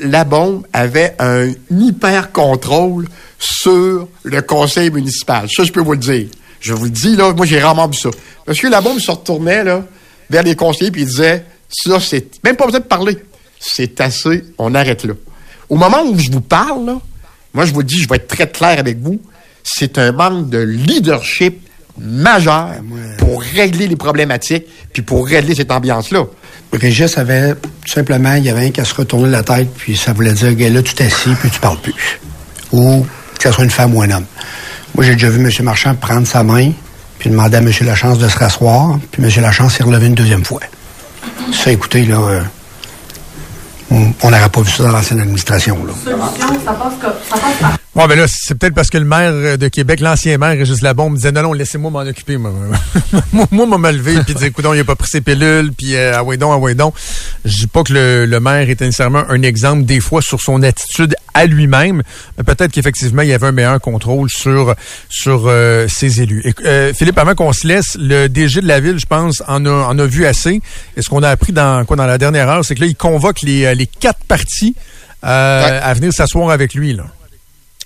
Labombe avait un hyper contrôle sur le conseil municipal. Ça, je peux vous le dire. Je vous le dis, là, moi, j'ai rarement vu ça. M. Labombe se retournait, là, vers les conseillers, puis il disait, ça, c'est, même pas besoin de parler. C'est assez, on arrête là. Au moment où je vous parle, là, moi, je vous dis, je vais être très clair avec vous, c'est un manque de leadership majeur pour régler les problématiques puis pour régler cette ambiance-là. Régis avait tout simplement, il y avait un qui se retourner la tête, puis ça voulait dire, gars, là, tu t'assis, puis tu parles plus. Ou que ce soit une femme ou un homme. Moi, j'ai déjà vu M. Marchand prendre sa main, puis demander à M. Lachance de se rasseoir, puis M. Lachance s'est relevé une deuxième fois. Ça, écoutez, là, euh, on n'aurait pas vu ça dans l'ancienne administration. Là. Solution, ça passe, ça passe Bon, ben là, c'est peut-être parce que le maire de Québec, l'ancien maire, Régis Labombe, me disait non, non, laissez-moi m'en occuper. Moi, moi, moi, me lever, puis dire, écoute, il a pas pris ses pilules, puis euh, ah ouais donc, ah ouais donc. Je dis pas que le, le, maire est nécessairement un exemple, des fois, sur son attitude à lui-même, mais peut-être qu'effectivement, il y avait un meilleur contrôle sur sur euh, ses élus. Et, euh, Philippe, avant qu'on se laisse, le DG de la ville, je pense, en a, en a vu assez. Et ce qu'on a appris dans quoi dans la dernière heure, c'est que là, il convoque les, les quatre partis à venir s'asseoir avec lui, là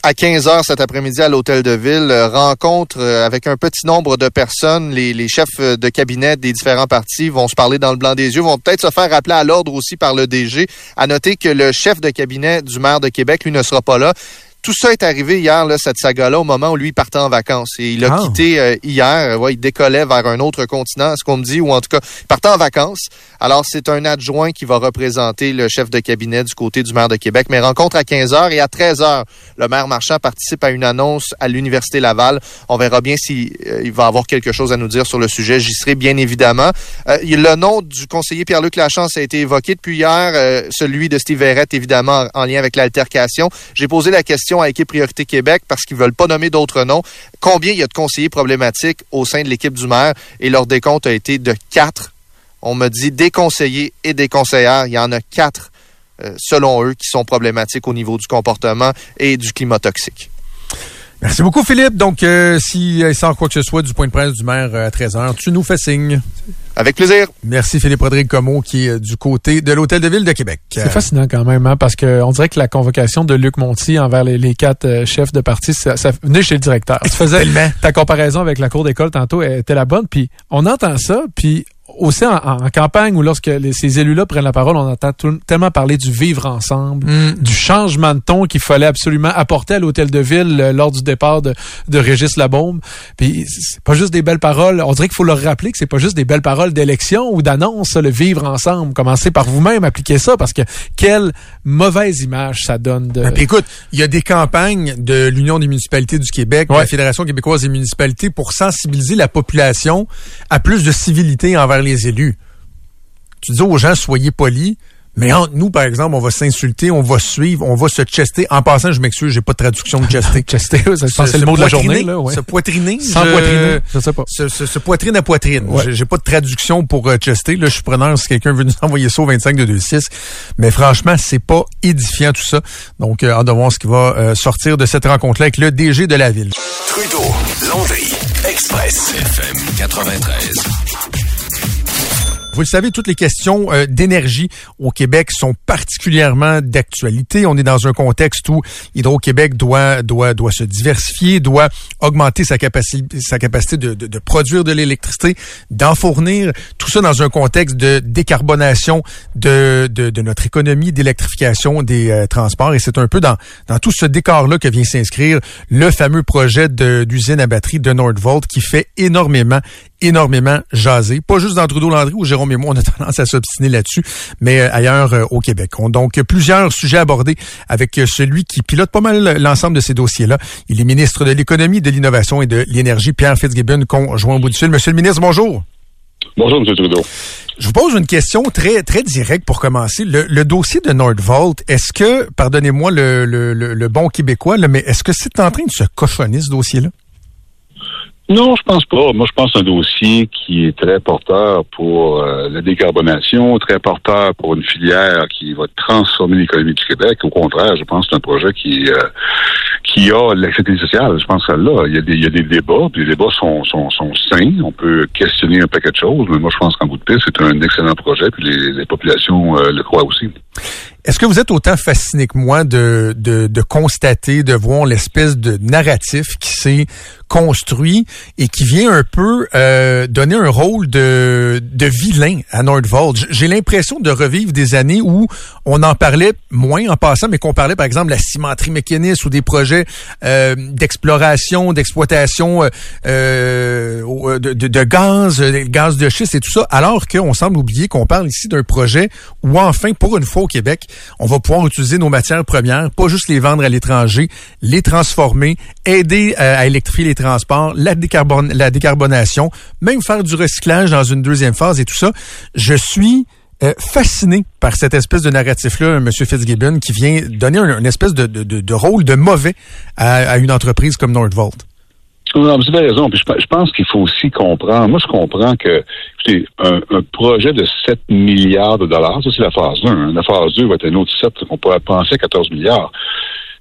à 15 heures cet après-midi à l'hôtel de ville. Euh, rencontre euh, avec un petit nombre de personnes. Les, chefs euh, de cabinet des différents partis vont se parler dans le blanc des yeux, vont peut-être se faire rappeler à l'ordre aussi par le DG. À noter que le chef de cabinet du maire de Québec, lui, ne sera pas là. Tout ça est arrivé hier, là, cette saga-là, au moment où lui partait en vacances. Et il a ah. quitté euh, hier. Ouais, il décollait vers un autre continent, ce qu'on me dit, ou en tout cas, il partait en vacances. Alors, c'est un adjoint qui va représenter le chef de cabinet du côté du maire de Québec. Mais rencontre à 15 h et à 13 h le maire Marchand participe à une annonce à l'Université Laval. On verra bien s'il euh, va avoir quelque chose à nous dire sur le sujet. J'y serai bien évidemment. Euh, le nom du conseiller Pierre-Luc Lachance a été évoqué depuis hier. celui de Steve Verrette, évidemment, en lien avec l'altercation. J'ai posé la question à Priorité Québec parce qu'ils veulent pas nommer d'autres noms. Combien il y a de conseillers problématiques au sein de l'équipe du maire? Et leur décompte a été de quatre. On me dit des conseillers et des conseillères. Il y en a quatre, euh, selon eux, qui sont problématiques au niveau du comportement et du climat toxique. Merci beaucoup, Philippe. Donc, euh, si euh, sans quoi que ce soit du point de presse du maire à 13h, tu nous fais signe. Avec plaisir. Merci Philippe Rodrigue Comeau qui est du côté de l'Hôtel de Ville de Québec. C'est fascinant quand même, hein, parce qu'on dirait que la convocation de Luc Monti envers les, quatre euh, chefs de parti, ça, ça, venait chez le directeur. Tu faisais ta comparaison avec la cour d'école tantôt était la bonne, puis on entend ça, puis aussi en, campagne ou lorsque ces élus-là prennent la parole, on entend tellement parler du vivre ensemble, mm. du changement de ton qu'il fallait absolument apporter à l'hôtel de ville euh, lors du départ de, de Régis Labombe. Puis c'est pas juste des belles paroles. On dirait qu'il faut leur rappeler que c'est pas juste des belles paroles d'élection ou d'annonce, le vivre ensemble. Commencez par vous-même, appliquer ça parce que quelle mauvaise image ça donne. De... Ben, écoute, il y a des campagnes de l'Union des municipalités du Québec, de la Fédération québécoise des municipalités pour sensibiliser la population à plus de civilité envers les élus. Tu dis aux gens, soyez polis, mais entre nous, par exemple, on va s'insulter, on va suivre, on va se chester. En passant, je m'excuse, j'ai pas de traduction de chester. chester, c'est le mot de la journée. Là, Se poitriner. Sans poitriner, je sais pas. Se, poitrine à poitrine. J'ai pas de traduction pour euh, chester. Là, je suis preneur si quelqu'un veut nous envoyer ça au 25 de 26. Mais franchement, c'est pas édifiant tout ça. Donc, euh, on va voir ce qui va euh, sortir de cette rencontre-là avec le DG de la ville. Trudeau, Landry, Express, FM 93. Vous le savez, toutes les questions euh, d'énergie au Québec sont particulièrement d'actualité. On est dans un contexte où Hydro-Québec doit, doit, doit se diversifier, doit augmenter sa capacité, sa capacité de, produire de l'électricité, d'en fournir. Tout ça dans un contexte de décarbonation de, notre économie, d'électrification des euh, transports. Et c'est un peu dans, dans tout ce décor-là que vient s'inscrire le fameux projet d'usine à batterie de Nordvolt qui fait énormément, énormément jaser. Pas juste dans Trudeau-Landry où Jérôme et moi, on a tendance à s'obstiner là-dessus, mais euh, ailleurs euh, au Québec. On, donc, plusieurs sujets abordés avec euh, celui qui pilote pas mal l'ensemble de ces dossiers-là. Il est ministre de l'Économie, de l'Innovation et de l'Énergie, Pierre Fitzgibbon, conjoint au bout du fil. Monsieur le ministre, bonjour. Bonjour, M. Trudeau. Je vous pose une question très très directe pour commencer. Le, dossier de Nordvolt, est-ce que, pardonnez-moi le, le, le, bon québécois, mais est-ce que c'est en train de se cochonner ce dossier-là? Non, je pense pas. Moi, je pense un dossier qui est très porteur pour euh, la décarbonation, très porteur pour une filière qui va transformer l'économie du Québec. Au contraire, je pense que c'est un projet qui euh, qui a l'acceptabilité sociale. Je pense que là, il y a des, il y a des débats. Les débats sont, sont, sont sains. On peut questionner un paquet de choses, mais moi, je pense qu'en bout de piste, c'est un excellent projet. Puis les, populations euh, le croient aussi. Est-ce que vous êtes autant fasciné que moi de, de, de constater, de voir l'espèce de narratif qui s'est construit et qui vient un peu euh, donner un rôle de, de vilain à Nordvolt. J'ai l'impression de revivre des années où on en parlait moins en passant, mais qu'on parlait par exemple de la cimenterie mécaniste ou des projets euh, d'exploration, d'exploitation euh de, de, de, gaz, gaz de schiste et tout ça, alors qu'on semble oublier qu'on parle ici d'un projet où enfin, pour une fois au Québec, on va pouvoir utiliser nos matières premières, pas juste les vendre à l'étranger, les transformer, aider à électrifier les transports, la, décarbonation, même faire du recyclage dans une deuxième phase et tout ça. Je suis euh, fasciné par cette espèce de narratif-là, M. Fitzgibbon, qui vient donner un, une espèce de, rôle de mauvais à, une entreprise comme Nordvolt. Non, vous avez raison. Je, pense qu'il faut aussi comprendre. Moi, je comprends que un, un, projet de 7 milliards de dollars. Ça, c'est la phase 1. Hein. La phase 2 va être un autre 7 qu'on pourrait penser à 14 milliards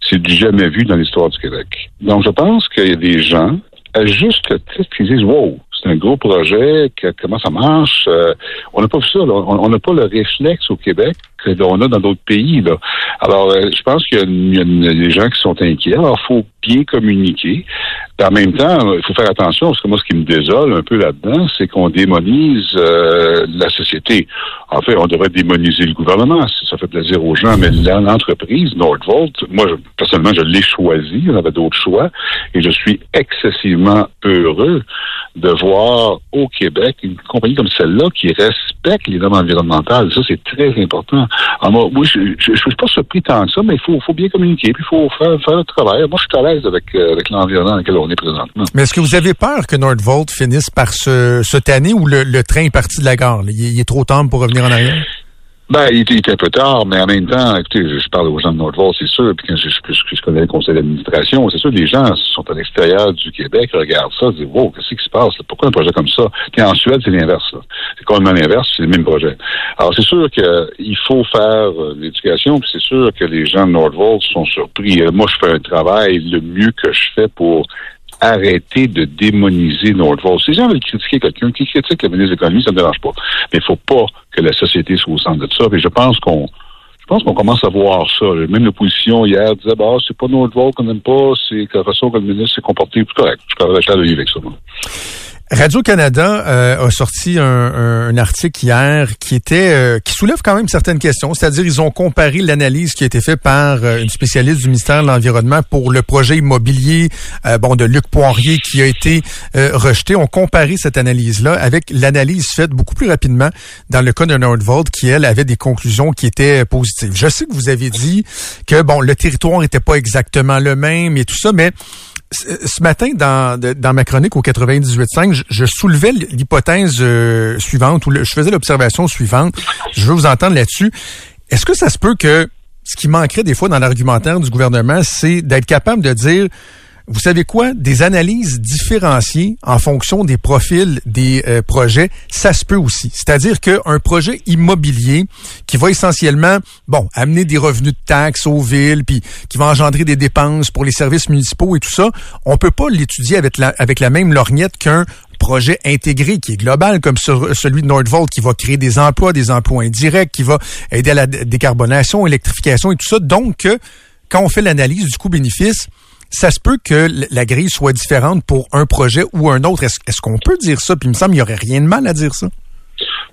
c'est du jamais vu dans l'histoire du Québec. Donc, je pense qu'il y a des gens, à juste titre, qui disent, wow, c'est un gros projet, comment ça marche. Euh, on n'a pas vu ça. On n'a pas le réflexe au Québec qu'on a dans d'autres pays. Là. Alors, euh, je pense qu'il y, a des gens qui sont inquiets. Alors, il faut bien communiquer. en même temps, il faut faire attention, parce que moi, ce qui me désole un peu là-dedans, c'est qu'on démonise euh, la société. En fait, on devrait démoniser le gouvernement, ça fait plaisir aux gens, mais l'entreprise, Nordvolt, moi, personnellement, je l'ai choisi, on avait d'autres choix, et je suis excessivement heureux de voir au Québec une compagnie comme celle-là qui respecte les normes environnementales. Ça, c'est très important. Alors, moi, je ne suis pas surpris tant que ça, mais il faut, faut, bien communiquer, puis il faut faire, le travail. Moi, je suis à l'aise avec, euh, avec l'environnement dans lequel on est présentement. Mais est-ce que vous avez peur que Nordvolt finisse par se, tanner ou le, le train est parti de la gare? Il, est trop tard pour revenir en arrière? Ben, il était, un peu tard, mais en même temps, écoutez, je, parle aux gens de Nordvolt, c'est sûr, puis quand je, je, connais le conseil d'administration, c'est sûr, les gens sont à l'extérieur du Québec, regardent ça, disent, wow, qu'est-ce qui se passe? Pourquoi un projet comme ça? Puis en Suède, c'est l'inverse. C'est complètement l'inverse, c'est le même projet. Alors, c'est sûr qu'il faut faire euh, l'éducation, puis c'est sûr que les gens de Nordvolt sont surpris. Euh, moi, je fais un travail le mieux que je fais pour arrêter de démoniser Nordvolt. Si les gens veulent critiquer quelqu'un qui critique le ministre de l'Économie, ça ne dérange pas. Mais il ne faut pas que la société soit au centre de ça. Et je pense qu'on je pense qu'on commence à voir ça. Même l'opposition hier disait bah c'est pas Nordvolt qu'on n'aime pas, c'est la façon que le ministre s'est comporté. C'est correct. Je suis vivre avec ça. Radio-Canada euh, a sorti un, article hier qui était euh, qui soulève quand même certaines questions. C'est-à-dire, ils ont comparé l'analyse qui a été faite par euh, une spécialiste du ministère de l'Environnement pour le projet immobilier bon de Luc Poirier qui a été rejeté. On comparé cette analyse-là avec l'analyse faite beaucoup plus rapidement dans le cas de Nordvolt qui, elle, avait des conclusions qui étaient positives. Je sais que vous avez dit que bon, le territoire n'était pas exactement le même et tout ça, mais ce matin, dans, dans ma chronique au 98.5, je, je soulevais l'hypothèse euh, suivante, ou je faisais l'observation suivante. Je veux vous entendre là-dessus. Est-ce que ça se peut que ce qui manquerait des fois dans l'argumentaire du gouvernement, c'est d'être capable de dire vous savez quoi? Des analyses différenciées en fonction des profils des euh, projets, ça se peut aussi. C'est-à-dire qu'un projet immobilier qui va essentiellement, bon, amener des revenus de taxes aux villes, puis qui va engendrer des dépenses pour les services municipaux et tout ça, on peut pas l'étudier avec la, avec la même lorgnette qu'un projet intégré qui est global comme celui de Nordvolt qui va créer des emplois, des emplois indirects, qui va aider à la décarbonation, électrification et tout ça. Donc, quand on fait l'analyse du coût-bénéfice, ça se peut que la grille soit différente pour un projet ou un autre. Est-ce qu'on peut dire ça? Puis il me semble qu'il n'y aurait rien de mal à dire ça.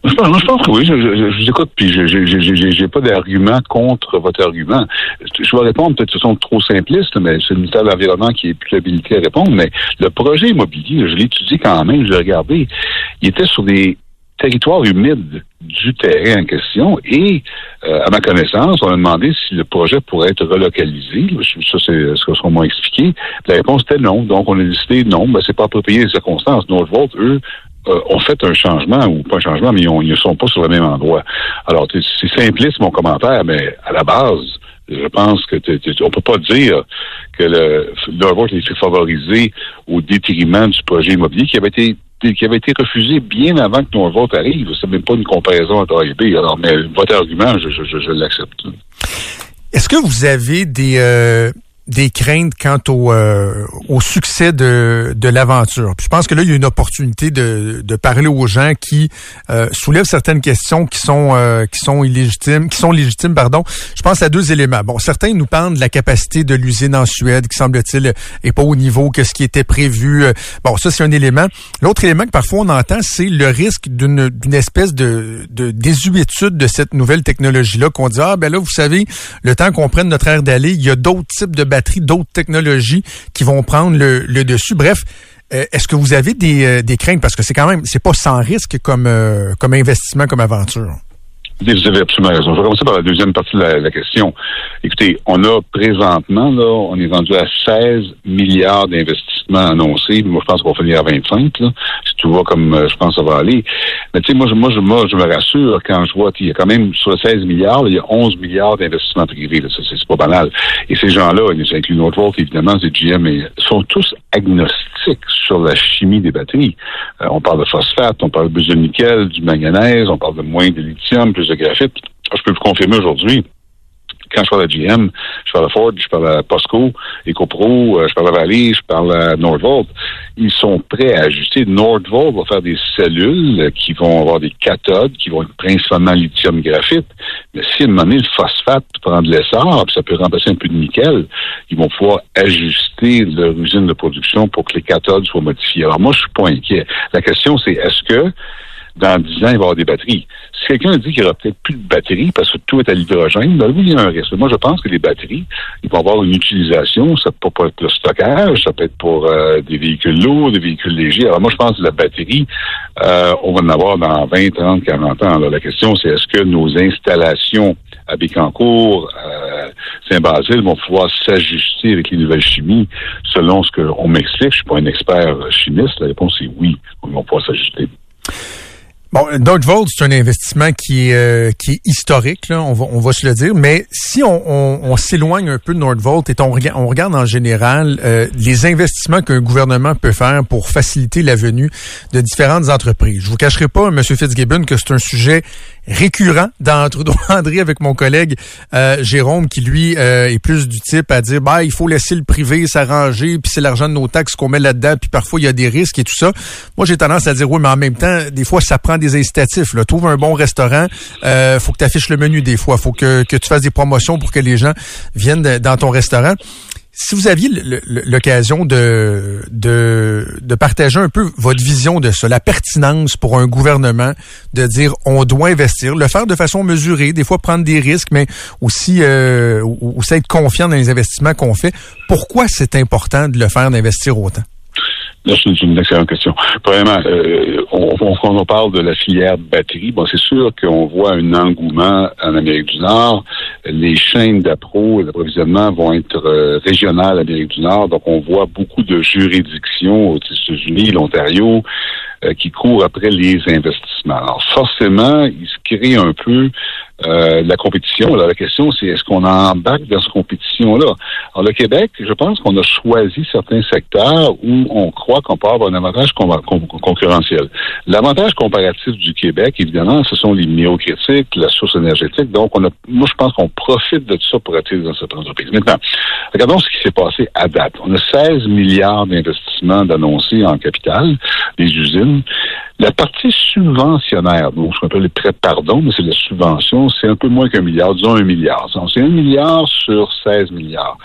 Je pense, je pense que oui, je, vous écoute, puis je n'ai pas d'argument contre votre argument. Je vais répondre peut-être de façon trop simpliste, mais c'est le ministère de l'Environnement qui est plus habilité à répondre, mais le projet immobilier, je l'ai étudié quand même, je l'ai regardé, il était sur des territoire humide du terrain en question et, euh, à ma connaissance, on a demandé si le projet pourrait être relocalisé. Ça, c'est ce qu'on m'a expliqué. La réponse était non. Donc, on a décidé non, ben, c'est pas approprié les circonstances. Nordvolt, eux, euh, ont fait un changement, ou pas un changement, mais ils ne sont pas sur le même endroit. Alors, c'est simpliste mon commentaire, mais à la base, je pense que on peut pas dire que le Nordvolt est favorisé au détriment du projet immobilier qui avait été qui avait été refusé bien avant que ton vote arrive. C'est même pas une comparaison entre A B. Alors, mais votre argument, je, je, je, l'accepte. Est-ce que vous avez des, euh, des craintes quant au, euh, au succès de, de l'aventure. je pense que là, il y a une opportunité de, de parler aux gens qui euh, soulèvent certaines questions qui sont euh, qui sont illégitimes, qui sont légitimes, pardon. Je pense à deux éléments. Bon, certains nous parlent de la capacité de l'usine en Suède, qui semble-t-il est pas au niveau que ce qui était prévu. Bon, ça c'est un élément. L'autre élément que parfois on entend, c'est le risque d'une d'une espèce de, de désuétude de cette nouvelle technologie-là, qu'on dit ah ben là, vous savez, le temps qu'on prenne notre air d'aller, il y a d'autres types de batteries, d'autres technologies qui vont prendre le, dessus. Bref, euh, est-ce que vous avez des, euh, des craintes? Parce que c'est quand même c'est pas sans risque comme euh, comme investissement comme aventure. Vous avez absolument raison. Je vais commencer par la deuxième partie de la, question. Écoutez, on a présentement, là, on est rendu à 16 milliards d'investissements annoncés. Moi, je pense qu'on va finir à 25, là, si tout va comme je pense que ça va aller. Mais tu sais, moi, je, moi, je, moi, je me rassure quand je vois qu'il y a quand même sur 16 milliards, il y a 11 milliards d'investissements privés. C'est pas banal. Et ces gens-là, ils incluent Northvolt, évidemment, c'est GM, mais sont tous agnostiques sur la chimie des batteries. Euh, on parle de phosphate, on parle de nickel, du manganèse, on parle de moins de lithium, de graphite. Je peux vous confirmer aujourd'hui quand je parle à GM, je parle à Ford, je parle à POSCO, EcoPro, euh, je parle à Valley, je parle à Nordvolt, ils sont prêts à ajuster. Nordvolt va faire des cellules qui vont avoir des cathodes, qui vont être principalement lithium graphite. Mais si à un moment donné, le phosphate prend de l'essor, puis ça peut remplacer un peu de nickel, ils vont pouvoir ajuster leur usine de production pour que les cathodes soient modifiées. Alors moi, je suis pas inquiet. La question, c'est est-ce que dans 10 ans, il va y avoir des batteries. Si quelqu'un dit qu'il n'y aura peut-être plus de batteries parce que tout est à l'hydrogène, ben oui, il y a un risque. Moi, je pense que les batteries, ils vont avoir une utilisation. Ça peut pas être le stockage, ça peut être pour euh, des véhicules lourds, des véhicules légers. Alors moi, je pense que la batterie, euh, on va en avoir dans 20, 30, 40 ans. Alors, la question, c'est est-ce que nos installations à Bécancourt, euh, Saint-Basile vont pouvoir s'ajuster avec les nouvelles chimies selon ce qu'on m'explique? Je suis pas un expert chimiste. La réponse est oui. Ils vont pouvoir s'ajuster. Bon, Nordvolt, c'est un investissement qui est, euh, qui historique, on, va, on va se le dire, mais si on, s'éloigne un peu de Nordvolt et on, regarde, on regarde en général euh, les investissements qu'un gouvernement peut faire pour faciliter la venue de différentes entreprises. Je vous cacherai pas, M. Fitzgibbon, que c'est un sujet récurrent dans Trudeau-André avec mon collègue euh, Jérôme, qui lui est plus du type à dire, bah, il faut laisser le privé s'arranger, puis c'est l'argent de nos taxes qu'on met là-dedans, puis parfois il y a des risques et tout ça. Moi, j'ai tendance à dire, oui, mais en même temps, des fois, ça prend des incitatifs. Là. Trouve un bon restaurant, euh, faut que tu affiches le menu des fois, faut que, que tu fasses des promotions pour que les gens viennent dans ton restaurant. Si vous aviez l'occasion de, de, partager un peu votre vision de ça, la pertinence pour un gouvernement de dire on doit investir, le faire de façon mesurée, des fois prendre des risques, mais aussi euh, aussi être confiant dans les investissements qu'on fait. Pourquoi c'est important de le faire d'investir autant? C'est une excellente question. Premièrement, euh, on, quand on parle de la filière batterie, bon, c'est sûr qu'on voit un engouement en Amérique du Nord. Les chaînes d'appro d'approvisionnement vont être euh, régionales en Amérique du Nord. Donc, on voit beaucoup de juridictions aux États-Unis, l'Ontario, euh, qui courent après les investissements. Alors, forcément, il se crée un peu euh, la compétition. Alors, la question, c'est est-ce qu'on embarque dans cette compétition-là? Alors, le Québec, je pense qu'on a choisi certains secteurs où on croit qu'on peut avoir un avantage concurrentiel. L'avantage comparatif du Québec, évidemment, ce sont les néocritiques, la source énergétique. Donc, on a, moi, je pense qu'on profite de ça pour attirer dans cette entreprise. Maintenant, regardons ce qui s'est passé à date. On a 16 milliards d'investissements d'annoncés en capital, des usines. La partie subventionnaire, donc ce qu'on appelle les prêts pardon, mais c'est la subvention, c'est un peu moins qu'un milliard, disons un milliard. C'est un milliard sur 16 milliards.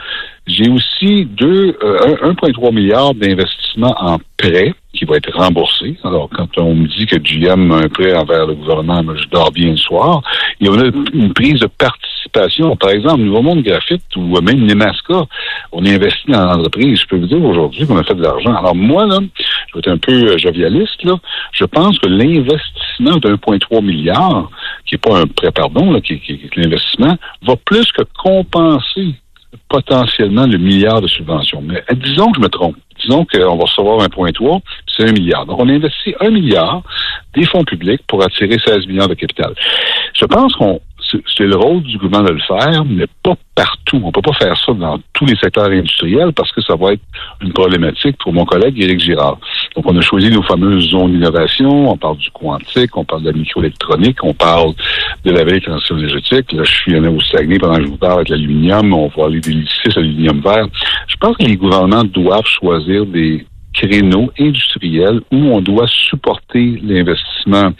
J'ai aussi deux, euh, 1,3 milliard d'investissements en prêts qui va être remboursé. Alors, quand on me dit que GM a un prêt envers le gouvernement, je dors bien le soir. Il y a une prise de participation. Par exemple, Nouveau Monde Graphite ou même Nemaska, on est investi dans l'entreprise. Je peux vous dire aujourd'hui qu'on a fait de l'argent. Alors, moi, là, je vais être un peu euh, jovialiste, là. Je pense que l'investissement de 1,3 milliard, qui n'est pas un prêt, pardon, là, qui, qui est l'investissement, va plus que compenser potentiellement le milliard de subventions. Mais euh, disons que je me trompe. Disons qu'on va recevoir un point c'est un milliard. Donc, on investit un milliard des fonds publics pour attirer 16 milliards de capital. Je pense qu'on c'est le rôle du gouvernement de le faire, mais pas partout. On peut pas faire ça dans tous les secteurs industriels parce que ça va être une problématique pour mon collègue Éric Girard. Donc, on a choisi nos fameuses zones d'innovation. On parle du quantique, on parle de la microélectronique, on parle de la veille transition énergétique. Là, je suis allé au Saguenay pendant que je vous parle avec l'aluminium. On va aller des à l'aluminium vert. Je pense que les gouvernements doivent choisir des créneaux industriels où on doit supporter l'investissement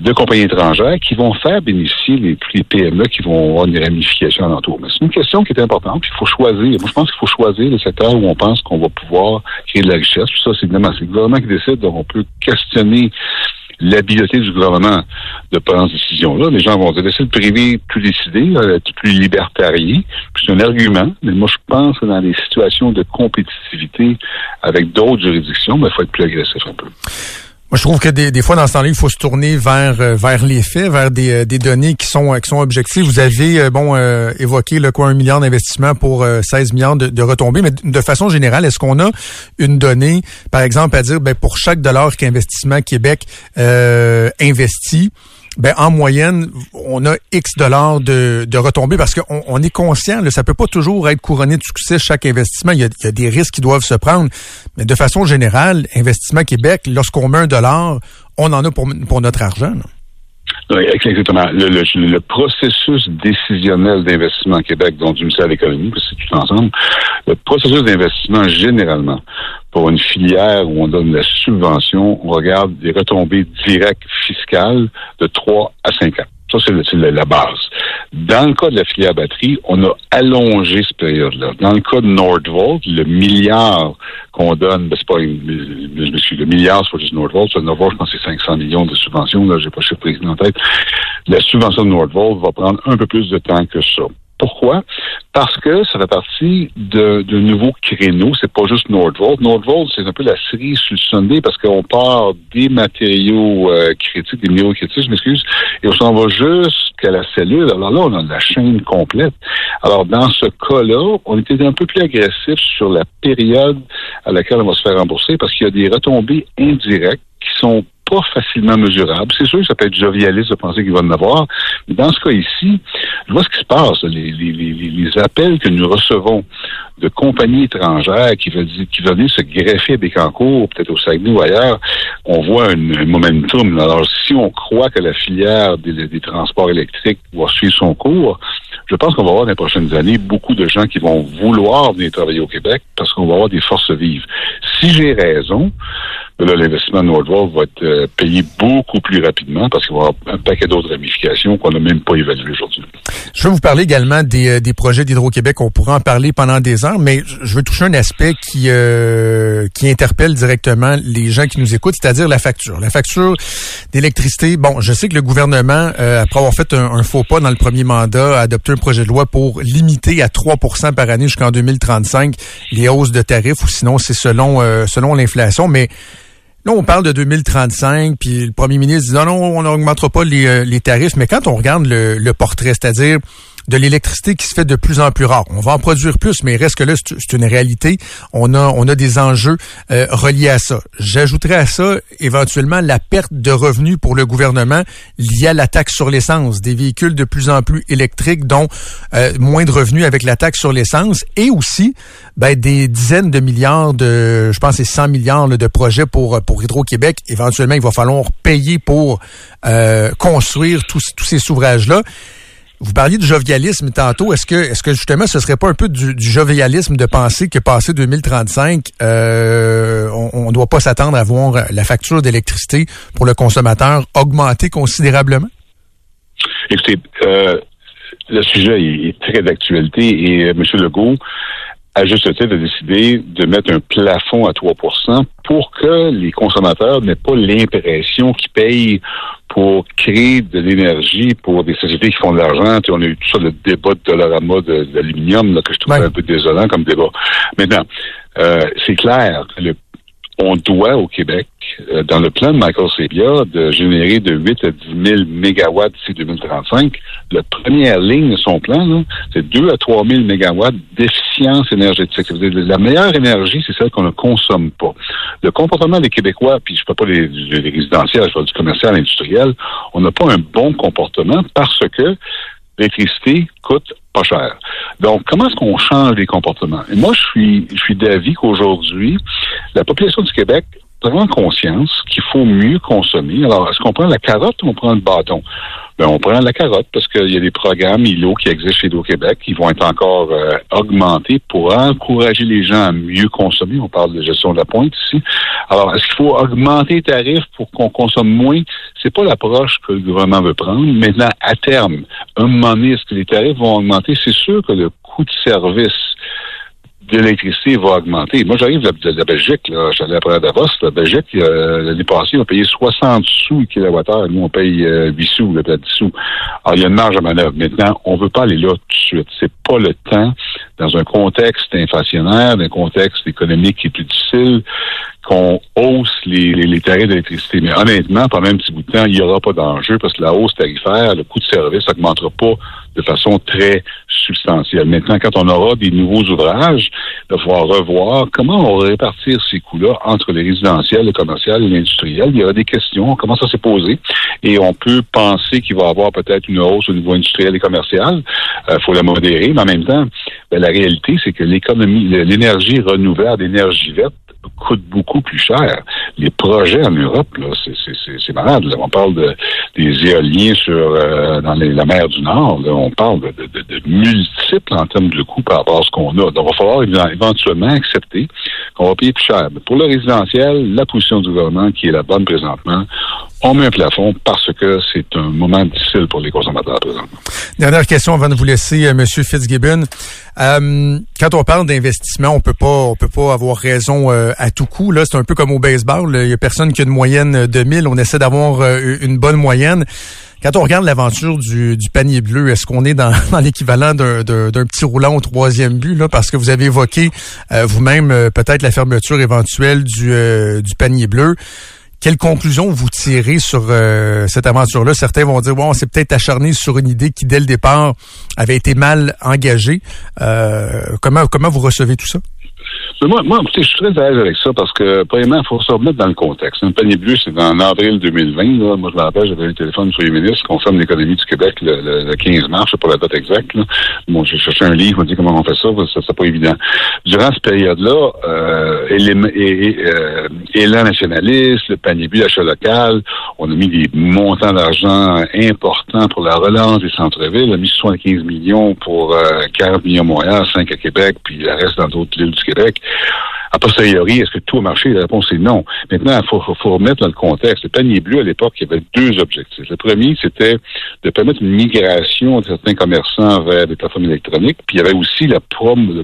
de compagnies étrangères qui vont faire bénéficier les, les PME qui vont avoir une ramification alentour. Mais c'est une question qui est importante. Il faut choisir. Moi, je pense qu'il faut choisir le secteur où on pense qu'on va pouvoir créer de la richesse. Puis ça, c'est le gouvernement qui décide. Donc, on peut questionner l'habileté du gouvernement de prendre cette décision-là. Les gens vont dire, laisser le privé plus décider, être plus libertarien. Puis c'est un argument. Mais moi, je pense que dans des situations de compétitivité avec d'autres juridictions, ben, il faut être plus agressif un peu. Moi, je trouve que des, fois, dans ce temps-là, il faut se tourner vers euh, vers les faits, vers des, euh, données qui sont qui sont objectives. Vous avez euh, bon évoqué le quoi un milliard d'investissements pour 16 milliards de, de, retombées, mais de façon générale, est-ce qu'on a une donnée, par exemple, à dire ben pour chaque dollar qu'Investissement Québec investit, ben en moyenne, on a X dollars de, de retombées parce qu'on on est conscient, là, ça peut pas toujours être couronné de succès chaque investissement. Il y, a, il y, a, des risques qui doivent se prendre. Mais de façon générale, Investissement Québec, lorsqu'on met un dollar, on en a pour, pour notre argent. Oui, exactement. Le, le, le processus décisionnel d'investissement Québec, dont du ministère de l'Économie, c'est tout ensemble, le processus d'investissement, généralement, pour une filière où on donne la subvention, on regarde des retombées directes fiscales de 3 à 5 ans. Ça, c'est la base. Dans le cas de la filière batterie, on a allongé cette période-là. Dans le cas de Nordvolt, le milliard qu'on donne, ben, c'est pas, le milliard, c'est pas juste Nordvolt. Sur Nordvolt, je pense que c'est 500 millions de subventions, là, j'ai pas le chiffre en tête. La subvention de Nordvolt va prendre un peu plus de temps que ça. Pourquoi? Parce que ça fait partie de, de nouveaux créneaux. C'est pas juste Nordvolt. Nordvolt, c'est un peu la série sur Sunday parce qu'on part des matériaux euh, critiques, des minéraux critiques, je m'excuse, et on s'en va jusqu'à la cellule. Alors là, on a la chaîne complète. Alors, dans ce cas-là, on était un peu plus agressif sur la période à laquelle on va se faire rembourser parce qu'il y a des retombées indirectes qui sont pas facilement mesurable. C'est sûr que ça peut être jovialiste de penser qu'il va en avoir. Mais dans ce cas ici, je vois ce qui se passe. Les, appels que nous recevons de compagnies étrangères qui veulent, qui veulent venir se greffer à Bécancourt, peut-être au Saguenay ou ailleurs, on voit un, momentum. Alors, si on croit que la filière des, des transports électriques va suivre son cours, je pense qu'on va avoir dans les prochaines années beaucoup de gens qui vont vouloir venir travailler au Québec parce qu'on va avoir des forces vives. Si j'ai raison, l'investissement de Nordvolt va être euh, payé beaucoup plus rapidement parce qu'il va y avoir un paquet d'autres ramifications qu'on n'a même pas évaluées aujourd'hui. Je veux vous parler également des, euh, des projets d'Hydro-Québec. On pourra en parler pendant des heures, mais je veux toucher un aspect qui, euh, qui interpelle directement les gens qui nous écoutent, c'est-à-dire la facture. La facture d'électricité. Bon, je sais que le gouvernement, après avoir fait un, faux pas dans le premier mandat, a adopté un projet de loi pour limiter à 3% par année jusqu'en 2035 les hausses de tarifs, ou sinon c'est selon, selon l'inflation. Mais Là, on parle de 2035, puis le premier ministre dit non, non, on n'augmentera pas les, euh, les, tarifs. Mais quand on regarde le, le portrait, c'est-à-dire de l'électricité qui se fait de plus en plus rare. On va en produire plus, mais il reste que là, c'est une réalité. On a, on a des enjeux euh, reliés à ça. J'ajouterais à ça éventuellement la perte de revenus pour le gouvernement liée à la taxe sur l'essence, des véhicules de plus en plus électriques, dont euh, moins de revenus avec la taxe sur l'essence, et aussi ben, des dizaines de milliards de, je pense, c'est 100 milliards de projets pour pour Hydro-Québec. Éventuellement, il va falloir payer pour euh, construire tous, tous ces ouvrages-là. Vous parliez de jovialisme tantôt. Est-ce que, est-ce que justement, ce serait pas un peu du, jovialisme de penser que passé 2035, euh, on ne doit pas s'attendre à voir la facture d'électricité pour le consommateur augmenter considérablement? Écoutez, euh, le sujet est, très d'actualité et euh, M. Legault à juste titre, a décidé de mettre un plafond à 3% pour que les consommateurs n'aient pas l'impression qu'ils payent pour créer de l'énergie pour des sociétés qui font de l'argent. On a eu tout ça, le débat de Dollarama d'aluminium, que je trouve un peu désolant comme débat. Maintenant, euh, c'est clair le on doit au Québec, euh, dans le plan de Michael Sebia, de générer de 8 à 10 000 mégawatts d'ici 2035. La première ligne de son plan, c'est 2 à 3 000 mégawatts d'efficience énergétique. La meilleure énergie, c'est celle qu'on ne consomme pas. Le comportement des Québécois, puis je ne parle pas des, des résidentiels, je parle du commercial, industriel, on n'a pas un bon comportement parce que l'électricité coûte pas cher. Donc, comment est-ce qu'on change les comportements? Et moi, je suis, je suis d'avis qu'aujourd'hui, la population du Québec prend conscience qu'il faut mieux consommer. Alors, est-ce qu'on prend la carotte ou on prend le bâton? Ben, on prend la carotte parce qu'il y a des programmes ILO qui existent chez au Québec qui vont être encore euh, augmentés pour encourager les gens à mieux consommer. On parle de gestion de la pointe ici. Alors, est-ce qu'il faut augmenter les tarifs pour qu'on consomme moins? C'est pas l'approche que le gouvernement veut prendre. Maintenant, à terme, un moment donné, est-ce que les tarifs vont augmenter? C'est sûr que le coût de service l'électricité va augmenter. Moi, j'arrive de, la Belgique, là. J'allais après Davos. La Belgique, euh, l'année passée, on payé 60 sous le kilowattheure. Nous, on paye 8 euh, sous, là, 10 sous. Alors, il y a une marge à manœuvre. Maintenant, on veut pas aller là tout de suite. C'est pas le temps, dans un contexte inflationnaire, dans un contexte économique qui est plus difficile, qu'on hausse les, les, tarifs d'électricité. Mais honnêtement, pendant un petit bout de temps, il n'y aura pas d'enjeu parce que la hausse tarifaire, le coût de service n'augmentera pas de façon très substantielle. Maintenant, quand on aura des nouveaux ouvrages, il va falloir revoir comment on va répartir ces coûts-là entre les résidentiels, le commercial et l'industriel. Il y aura des questions, comment ça s'est posé, et on peut penser qu'il va y avoir peut-être une hausse au niveau industriel et commercial. Il euh, faut la modérer, mais en même temps, ben, la réalité, c'est que l'économie, l'énergie renouvelable, l'énergie verte, coûte beaucoup plus cher. Les projets en Europe, là, c'est malade. On parle de, des éoliens sur euh, dans la mer du Nord. On parle de, de, de, multiples en termes de coûts par rapport à ce qu'on a. Donc, il va falloir éventuellement accepter qu'on va payer plus cher. Mais pour le résidentiel, la position du gouvernement, qui est la bonne présentement, on met un plafond parce que c'est un moment difficile pour les consommateurs présentement. Dernière question avant de vous laisser, euh, Monsieur Fitzgibbon. Euh, quand on parle d'investissement, on peut pas, on peut pas avoir raison euh, à tout coup. Là, c'est un peu comme au baseball. Il y a personne qui a une moyenne de 1000. On essaie d'avoir une bonne moyenne. Quand on regarde l'aventure du, panier bleu, est-ce qu'on est dans, l'équivalent d'un petit roulant au troisième but là, parce que vous avez évoqué vous-même peut-être la fermeture éventuelle du, du panier bleu. Quelle conclusion vous tirez sur euh, cette aventure-là? Certains vont dire, bon, on s'est peut-être acharné sur une idée qui, dès le départ, avait été mal engagée. Euh, comment, comment vous recevez tout ça? Moi, moi je suis très à l'aise avec ça parce que, premièrement, il faut se remettre dans le contexte. Un panier bleu, c'est en avril 2020. Là. Moi, je me rappelle, j'avais eu le téléphone du premier ministre qui concerne l'économie du Québec le, 15 mars, pour la date exacte. Là. Bon, j'ai cherché un livre, on dit comment on fait ça, c'est pas évident. Durant cette période-là, euh, euh, élan nationaliste, le panier bleu d'achat local, on a mis des montants d'argent importants pour la relance des centres-villes. On a mis 75 millions pour euh, 40 millions à Montréal, 5 à Québec, puis le reste dans d'autres villes du Québec. A posteriori, est-ce que tout a marché? La réponse est non. Maintenant, il faut, remettre dans le contexte. Le panier bleu, à l'époque, il y avait deux objectifs. Le premier, c'était de permettre une migration de certains commerçants vers des plateformes électroniques. Puis il y avait aussi la,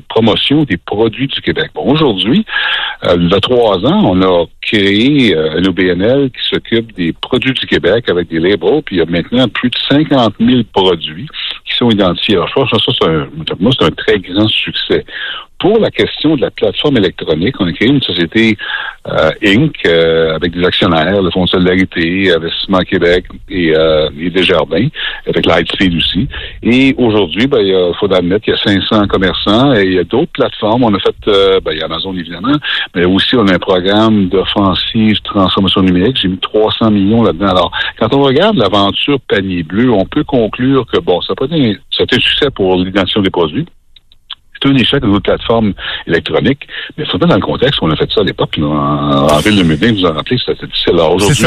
promotion des produits du Québec. Bon, aujourd'hui, euh, il y a trois ans, on a créé euh, un OBNL qui s'occupe des produits du Québec avec des labels. Puis il y a maintenant plus de 50 000 produits qui sont identifiés. Alors, je pense que ça, c'est un très grand succès pour la question de la plateforme électronique, on a créé une société euh, Inc. Euh, avec des actionnaires, le Fonds de solidarité, Investissement Québec et, euh, et Desjardins, avec Lightspeed aussi. Et aujourd'hui, ben, il faut admettre qu'il y a 500 commerçants et il y a d'autres plateformes. On a fait, euh, ben, il y a Amazon évidemment, mais aussi on a un programme d'offensive transformation numérique. J'ai mis 300 millions là-dedans. Alors, quand on regarde l'aventure panier bleu, on peut conclure que bon, ça être un, un succès pour l'identification des produits. C'est un échec de notre plateforme électronique. Mais il faut dans le contexte qu'on a fait ça à l'époque, en avril 2020, vous en rappelez, c'était difficile. Alors aujourd'hui,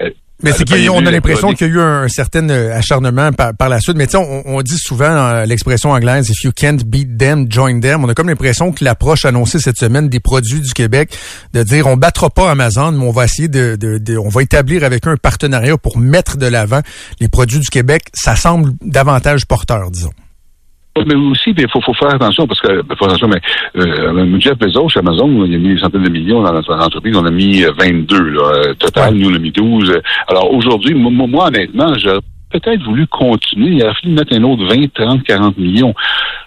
euh, mais c'est qu'on a l'impression qu'il y a eu un, certain euh, acharnement par, la suite. Mais tu on, on dit souvent euh, l'expression anglaise "if you can't beat them, join them". On a comme l'impression que l'approche annoncée cette semaine des produits du Québec, de dire on battra pas Amazon, mais on va essayer de, de on va établir avec eux un partenariat pour mettre de l'avant les produits du Québec. Ça semble davantage porteur, disons. Mais aussi, il faut, faut, faire attention parce que, ben, faut attention, mais euh, Jeff Bezos chez Amazon, il a mis des centaines de millions dans notre entreprise, on a mis 22 là, euh, total, nous on a mis 12. Alors aujourd'hui, moi, moi honnêtement, j'aurais peut-être voulu continuer, il a fallu mettre un autre 20, 30, 40 millions.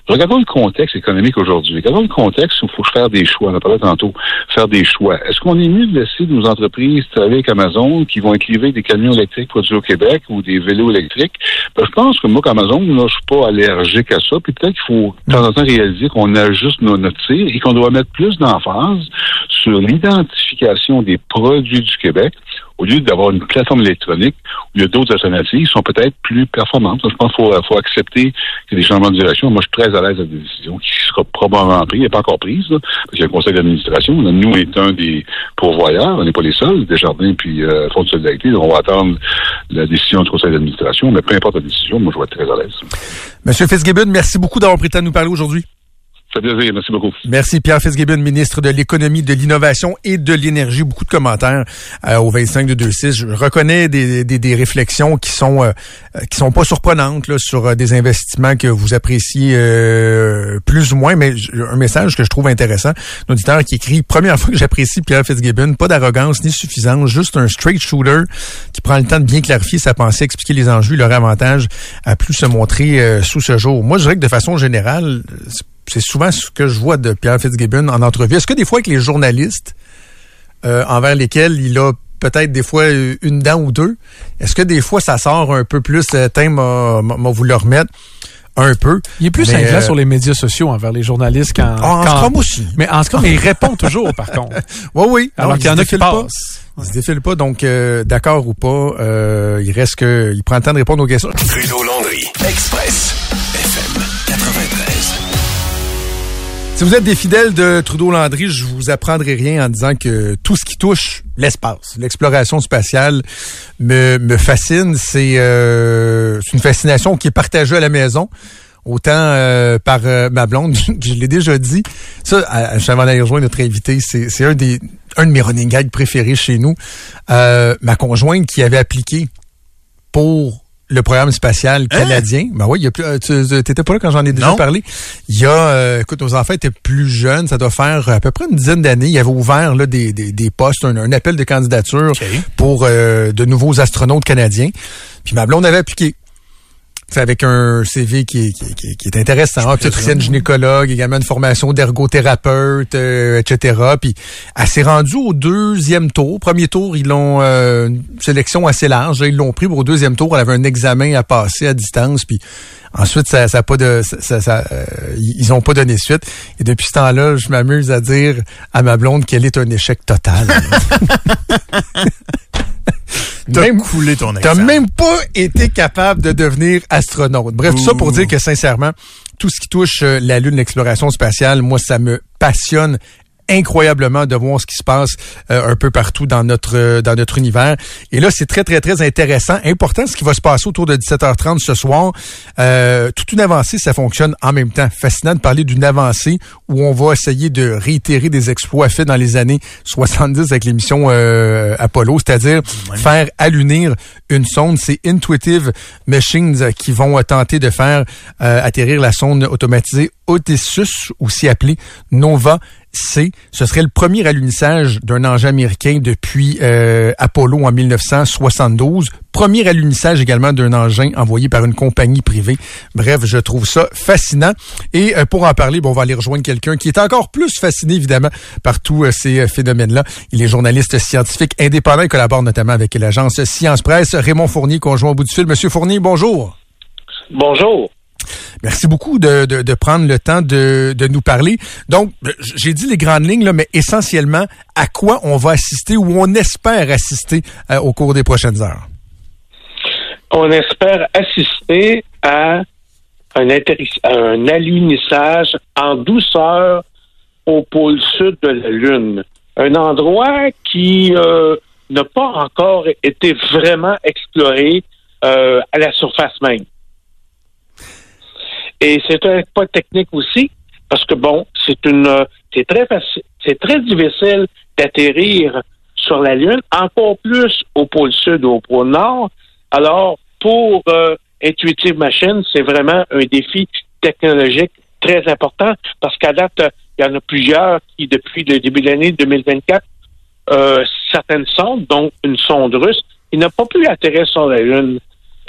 Regardons le contexte économique aujourd'hui. Regardons le contexte où il faut faire des choix. On a parlé tantôt, faire des choix. Est-ce qu'on est mieux de laisser nos entreprises travailler avec Amazon qui vont livrées des camions électriques produits au Québec ou des vélos électriques? Ben, je pense que moi, qu'Amazon, je suis pas allergique à ça. Puis peut-être qu'il faut de temps en temps réaliser qu'on ajuste nos, notre tir et qu'on doit mettre plus d'emphase sur l'identification des produits du Québec, au lieu d'avoir une plateforme électronique où il y a d'autres alternatives qui sont peut-être plus performantes. Je pense qu'il faut, accepter qu'il y a des changements de direction. Moi, je suis très à l'aise avec des décisions qui sera probablement prise, n'est pas encore prise, parce qu'il y a un conseil d'administration. Nous, on est un des pourvoyeurs, on n'est pas les seuls, Desjardins puis euh, Fonds de solidarité. on va attendre la décision du conseil d'administration, mais peu importe la décision, moi, je vais être très à l'aise. Monsieur Fitzgibbon, merci beaucoup d'avoir pris le temps de nous parler aujourd'hui. Fait plaisir. Merci beaucoup. Merci, Pierre Fitzgibbon, ministre de l'Économie, de l'Innovation et de l'Énergie. Beaucoup de commentaires euh, au 25 de 26. Je reconnais des, des, des réflexions qui sont euh, qui sont pas surprenantes là, sur euh, des investissements que vous appréciez plus ou moins, mais un message que je trouve intéressant. Un auditeur qui écrit Première fois que j'apprécie Pierre Fitzgibbon, pas d'arrogance ni suffisance, juste un straight shooter qui prend le temps de bien clarifier sa pensée, expliquer les enjeux, leur avantage à plus se montrer sous ce jour. Moi, je dirais que de façon générale, c'est souvent ce que je vois de Pierre Fitzgibbon en entrevue. Est-ce que des fois avec les journalistes euh, envers lesquels il a peut-être des fois une dent ou deux, est-ce que des fois ça sort un peu plus, euh, tiens, m'a vous le remettre un peu? Il est plus ingrat euh, sur les médias sociaux envers les journalistes qu'en... En, quand, aussi. Mais en ce cas, il répond toujours, par contre. Oui, oui. Alors qu'il y en a qui passent. Il se défile pas, donc d'accord ou pas, il reste que il prend le temps de répondre aux questions. Trudeau Landry, Express, FM 93. Si vous êtes des fidèles de Trudeau-Landry, je vous apprendrai rien en disant que tout ce qui touche l'espace, l'exploration spatiale me, me fascine. C'est euh, une fascination qui est partagée à la maison autant euh, par euh, ma blonde, je l'ai déjà dit. Ça, avant d'aller rejoindre notre invité, c'est un des un de mes running gags préférés chez nous. ma conjointe qui avait appliqué pour le programme spatial hein? canadien. Ben oui, il y a plus, euh, tu étais pas là quand j'en ai déjà parlé. Il y a, euh, écoute, nos enfants étaient plus jeunes, ça doit faire à peu près une dizaine d'années. Il y avait ouvert là des, des, des postes, un, appel de candidature pour euh, de nouveaux astronautes canadiens. Puis ma blonde avait appliqué avec un CV qui, qui, qui, est intéressant, obstétricienne gynécologue, également une formation d'ergothérapeute, euh, etc. Puis elle s'est rendue au deuxième tour. Premier tour, ils l'ont euh, une sélection assez large. Ils l'ont pris pour au deuxième tour. Elle avait un examen à passer à distance. Puis ensuite, ça, ça pas de, ça, ça euh, ils ont pas donné suite. Et depuis ce temps-là, je m'amuse à dire à ma blonde qu'elle est un échec total. T'as coulé ton T'as même pas été capable de devenir astronaute. Bref, tout ça pour dire que sincèrement, tout ce qui touche euh, la Lune, l'exploration spatiale, moi, ça me passionne incroyablement de voir ce qui se passe euh, un peu partout dans notre euh, dans notre univers. Et là, c'est très, très, très intéressant. Important ce qui va se passer autour de 17h30 ce soir. Euh, toute une avancée, ça fonctionne en même temps. Fascinant de parler d'une avancée où on va essayer de réitérer des exploits faits dans les années 70 avec l'émission Apollo, c'est-à-dire faire allunir une sonde. C'est Intuitive Machines qui vont tenter de faire atterrir la sonde automatisée Odysseus, aussi appelée Nova C. Ce serait le premier alunissage d'un engin américain depuis euh, Apollo en 1972. Premier alunissage également d'un engin envoyé par une compagnie privée. Bref, je trouve ça fascinant. Et euh, pour en parler, bon, on va aller rejoindre quelqu'un qui est encore plus fasciné, évidemment, par tous euh, ces phénomènes-là. Il est journaliste scientifique indépendant et collabore notamment avec l'agence Science Presse. Raymond Fournier, conjoint au bout du fil. Monsieur Fournier, bonjour. Bonjour. Merci beaucoup de, de, prendre le temps de, de, nous parler. Donc, j'ai dit les grandes lignes, mais essentiellement, à quoi on va assister ou on espère assister euh, au cours des prochaines heures? On espère assister à un, un en douceur au pôle sud de la Lune. Un endroit qui euh, n'a pas encore été vraiment exploré euh, à la surface même. Et c'est un pas technique aussi, parce que bon, c'est une c'est très facile, c'est très difficile d'atterrir sur la Lune, encore plus au pôle sud ou au pôle nord. Alors, pour euh, Intuitive Machine, c'est vraiment un défi technologique très important parce qu'à date, il y en a plusieurs qui, depuis le début de l'année 2024, euh, certaines sondes, dont une sonde russe, qui n'a pas pu atterrir sur la Lune,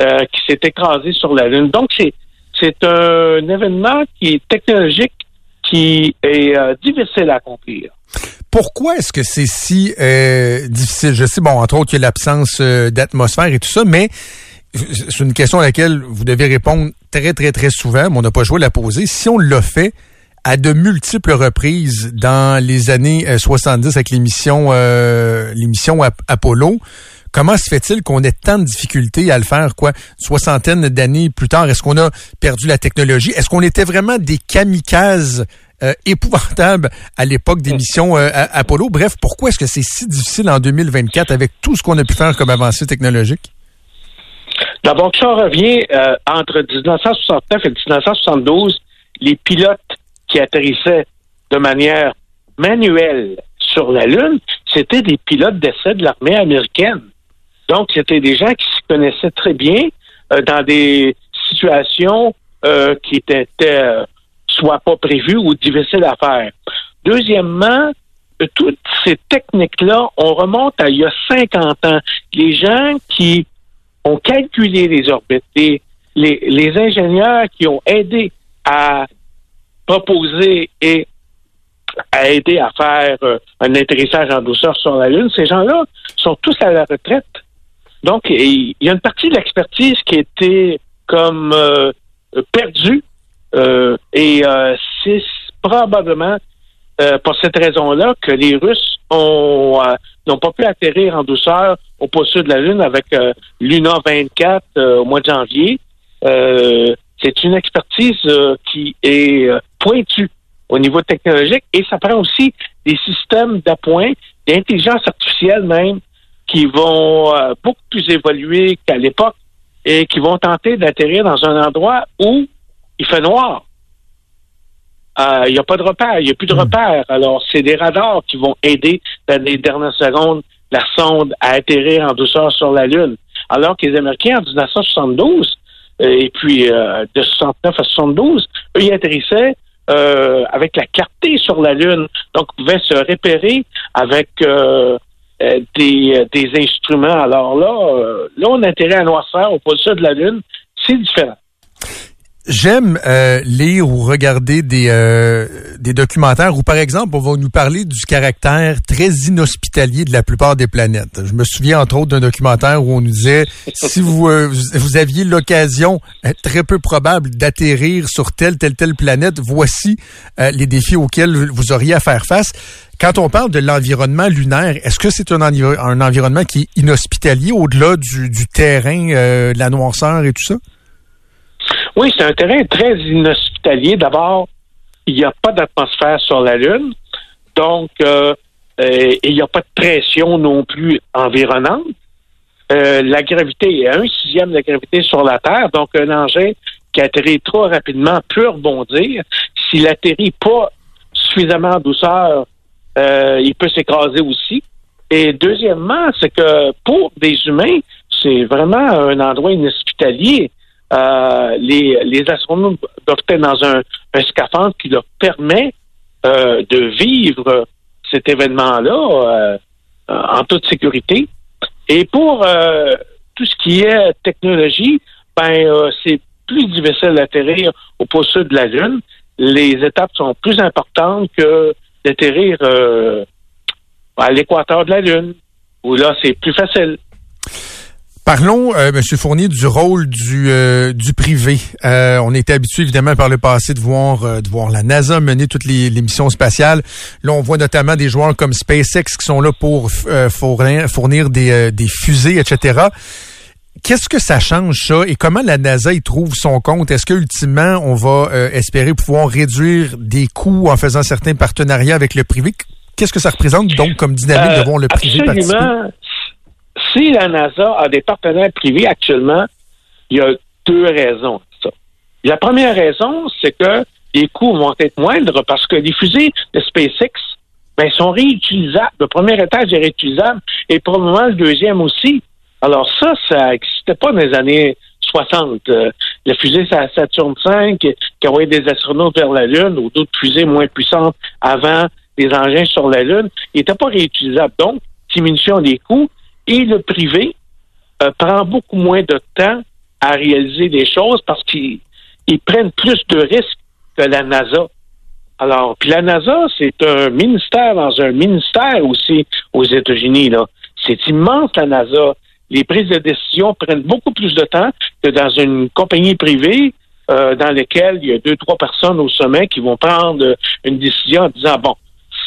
euh, qui s'est écrasée sur la Lune. Donc, c'est c'est un événement qui est technologique, qui est euh, difficile à accomplir. Pourquoi est-ce que c'est si euh, difficile? Je sais, bon, entre autres, il y a l'absence euh, d'atmosphère et tout ça, mais c'est une question à laquelle vous devez répondre très, très, très souvent, mais on n'a pas joué la poser. Si on l'a fait, à de multiples reprises dans les années 70 euh, avec l'émission l'émission Apollo. Comment se fait-il qu'on ait tant de difficultés à le faire, quoi, soixantaine d'années plus tard? Est-ce qu'on a perdu la technologie? Est-ce qu'on était vraiment des kamikazes euh, épouvantables à l'époque des missions Apollo? Bref, pourquoi est-ce que c'est si difficile en 2024 avec tout ce qu'on a pu faire comme avancée technologique? D'abord, on revient entre 1969 et 1972, les pilotes qui atterrissaient de manière manuelle sur la Lune, c'était des pilotes d'essai de l'armée américaine. Donc, c'était des gens qui se connaissaient très bien euh, dans des situations euh, qui étaient euh, soit pas prévues ou difficiles à faire. Deuxièmement, toutes ces techniques-là, on remonte à il y a 50 ans. Les gens qui ont calculé les orbites, les, ingénieurs qui ont aidé à proposer et à aider à faire un atterrissage en douceur sur la Lune, ces gens-là sont tous à la retraite. Donc, il y a une partie de l'expertise qui été comme euh, perdue euh, et c'est probablement pour cette raison-là que les Russes ont n'ont pas pu atterrir en douceur au poste de la Lune avec Luna 24 au mois de janvier. c'est une expertise qui est pointu au niveau technologique et ça prend aussi des systèmes d'appoint, d'intelligence artificielle même, qui vont euh, beaucoup plus évoluer qu'à l'époque et qui vont tenter d'atterrir dans un endroit où il fait noir. Euh, il n'y a pas de repère, il n'y a plus de hmm. repère. Alors, c'est des radars qui vont aider dans les dernières secondes la sonde à atterrir en douceur sur la Lune. Alors que les Américains, en 1972, euh, et puis de 69 à 72, eux, ils atterrissaient euh, avec la clarté sur la Lune. Donc, on pouvait se repérer avec euh, euh, des, des, instruments. Alors là, là, on a intérêt à noirceur au pôle de la Lune. C'est différent. J'aime euh, lire ou regarder des, euh, des documentaires où, par exemple, on va nous parler du caractère très inhospitalier de la plupart des planètes. Je me souviens, entre autres, d'un documentaire où on nous disait, si vous, euh, vous aviez l'occasion, très peu probable, d'atterrir sur telle, telle, telle planète, voici les défis auxquels vous auriez à faire face. Quand on parle de l'environnement lunaire, est-ce que c'est un, un, environnement qui est inhospitalier au-delà du, du terrain, de la noirceur et tout ça? Oui, c'est un terrain très inhospitalier. D'abord, il n'y a pas d'atmosphère sur la Lune, donc euh, euh, il n'y a pas de pression non plus environnante. Euh, la gravité est un sixième de la gravité sur la Terre, donc un engin qui atterrit trop rapidement peut rebondir. S'il atterrit pas suffisamment en douceur, il peut s'écraser aussi. Et deuxièmement, c'est que pour des humains, c'est vraiment un endroit inhospitalier. Euh, les, les astronautes doivent être dans un, un scaphandre qui leur permet euh, de vivre cet événement-là euh, en toute sécurité. Et pour tout ce qui est technologie, ben c'est plus difficile d'atterrir au pôle sud de la Lune. Les étapes sont plus importantes que d'atterrir à l'équateur de la Lune, où là, c'est plus facile. Parlons, euh, Monsieur Fournier, du rôle du, euh, du privé. Euh, on était habitué évidemment par le passé de voir euh, de voir la NASA mener toutes les, missions spatiales. Là, on voit notamment des joueurs comme SpaceX qui sont là pour fournir, fournir des, des fusées, etc. Qu'est-ce que ça change ça? Et comment la NASA y trouve son compte? Est-ce que ultimement on va espérer pouvoir réduire des coûts en faisant certains partenariats avec le privé? Qu'est-ce que ça représente donc comme dynamique de voir le privé participer? Si la NASA a des partenaires privés actuellement, il y a deux raisons. Ça. La première raison, c'est que les coûts vont être moindres parce que les fusées de SpaceX ben, sont réutilisables. Le premier étage est réutilisable et probablement le deuxième aussi. Alors ça, ça n'existait pas dans les années 60. Euh, la fusée Saturn V qui envoyait des astronautes vers la Lune ou d'autres fusées moins puissantes avant des engins sur la Lune, n'étaient pas réutilisables. Donc, diminution des coûts et le privé euh, prend beaucoup moins de temps à réaliser des choses parce qu'ils prennent plus de risques que la NASA. Alors, puis la NASA, c'est un ministère dans un ministère aussi aux États-Unis. C'est immense la NASA. Les prises de décision prennent beaucoup plus de temps que dans une compagnie privée dans lesquels il y a deux, trois personnes au sommet qui vont prendre une décision en disant, bon,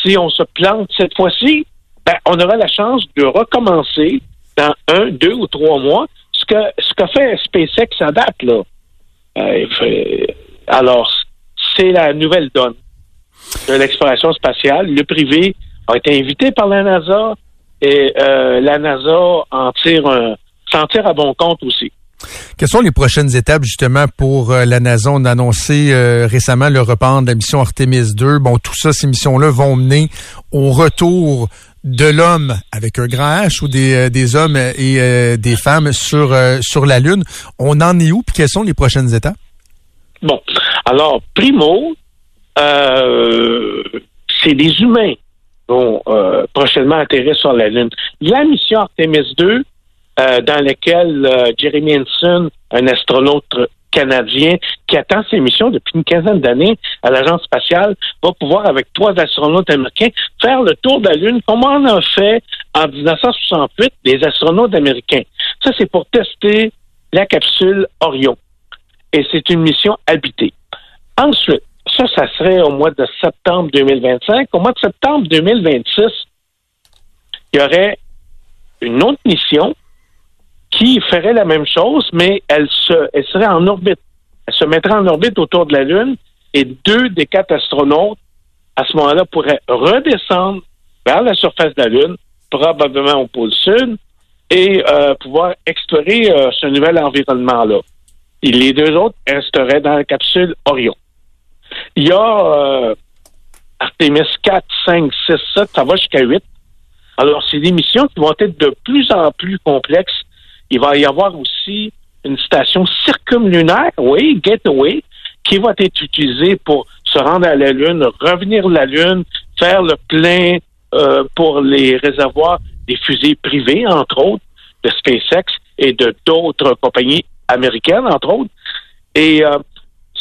si on se plante cette fois-ci, ben, on aura la chance de recommencer dans un, deux ou trois mois ce que ce qu'a fait SpaceX à date là. Euh, alors, c'est la nouvelle donne de l'exploration spatiale. Le privé a été invité par la NASA et euh, la NASA en tire un, s'en tire à bon compte aussi. Quelles sont les prochaines étapes justement pour euh, la NASA? On a annoncé euh, récemment le report de la mission Artemis 2. Bon, tout ça, ces missions-là vont mener au retour de l'homme avec un grand H ou des, euh, hommes et des femmes sur, sur la Lune. On en est où? Puis quelles sont les prochaines étapes? Bon, alors, primo, c'est des humains qui vont prochainement atterrir sur la Lune. La mission Artemis 2, euh, dans lequel euh, Jeremy Henson, un astronaute canadien qui attend ses missions depuis une quinzaine d'années à l'agence spatiale, va pouvoir, avec trois astronautes américains, faire le tour de la Lune, comme on a fait en 1968 des astronautes américains. Ça, c'est pour tester la capsule Orion. Et c'est une mission habitée. Ensuite, ça, ça serait au mois de septembre 2025. Au mois de septembre 2026, il y aurait une autre mission qui ferait la même chose, mais elle, se, elle serait en orbite. Elle se mettrait en orbite autour de la Lune et deux des quatre astronautes, à ce moment-là, pourraient redescendre vers la surface de la Lune, probablement au pôle sud, et euh, pouvoir explorer euh, ce nouvel environnement-là. Et les deux autres resteraient dans la capsule Orion. Il y a euh, Artemis 4, 5, 6, 7, ça va jusqu'à 8. Alors, c'est des missions qui vont être de plus en plus complexes il va y avoir aussi une station circumlunaire, oui, Gateway, qui va être utilisée pour se rendre à la Lune, revenir de la Lune, faire le plein euh, pour les réservoirs des fusées privées, entre autres, de SpaceX et de d'autres compagnies américaines, entre autres. Et euh,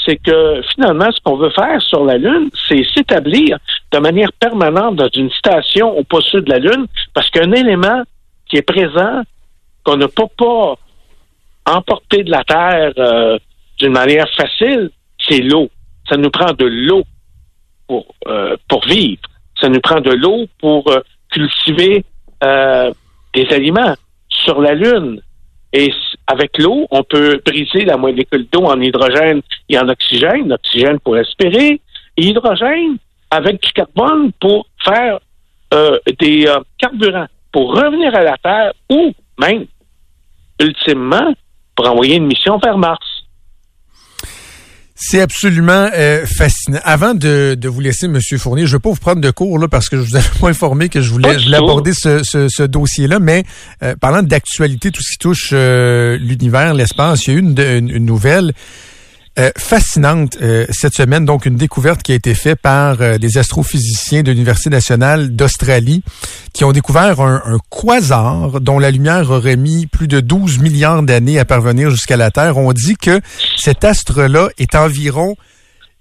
c'est que finalement, ce qu'on veut faire sur la Lune, c'est s'établir de manière permanente dans une station au poste de la Lune, parce qu'un élément qui est présent qu'on ne peut pas emporter de la terre euh, d'une manière facile, c'est l'eau. Ça nous prend de l'eau pour, euh, pour vivre. Ça nous prend de l'eau pour euh, cultiver des aliments sur la Lune. Et avec l'eau, on peut briser la molécule d'eau en hydrogène et en oxygène. L'oxygène pour respirer, hydrogène avec du carbone pour faire des carburants, pour revenir à la Terre ou même, ultimement, pour envoyer une mission vers Mars. C'est absolument euh, fascinant. Avant de, vous laisser, M. Fournier, je ne veux pas vous prendre de cours là, parce que je vous avais pas informé que je voulais, aborder ce, dossier-là, mais euh, parlant d'actualité, tout ce qui touche euh, l'univers, l'espace, il y a eu une nouvelle euh, fascinante euh, cette semaine, donc une découverte qui a été faite par euh, des astrophysiciens de l'Université nationale d'Australie qui ont découvert un, un, quasar dont la lumière aurait mis plus de 12 milliards d'années à parvenir jusqu'à la Terre. On dit que cet astre-là est environ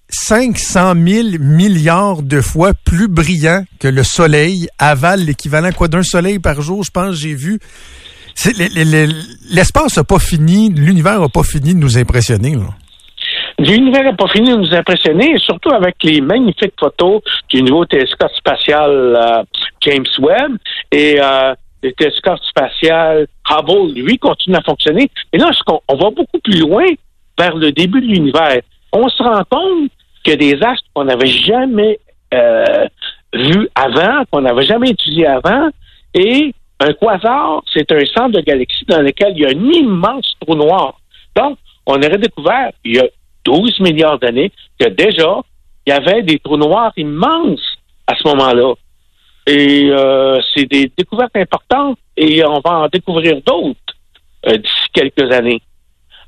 500 000 milliards de fois plus brillant que le Soleil, avale l'équivalent quoi d'un Soleil par jour, je pense, j'ai vu. L'espace n'a pas fini, l'univers n'a pas fini de nous impressionner. Là. L'univers n'a pas fini de nous impressionner, surtout avec les magnifiques photos du nouveau télescope spatial euh, James Webb et euh, le télescope spatial Hubble, lui, continue à fonctionner. Et là, on, va beaucoup plus loin vers le début de l'univers. On se rend compte que des astres qu'on n'avait jamais euh, vus avant, qu'on n'avait jamais étudiés avant, et un quasar, c'est un centre de galaxie dans lequel il y a un immense trou noir. Donc, on aurait découvert, il y a 12 milliards d'années, que déjà, il y avait des trous noirs immenses à ce moment-là. Et euh, c'est des découvertes importantes et on va en découvrir d'autres euh, d'ici quelques années.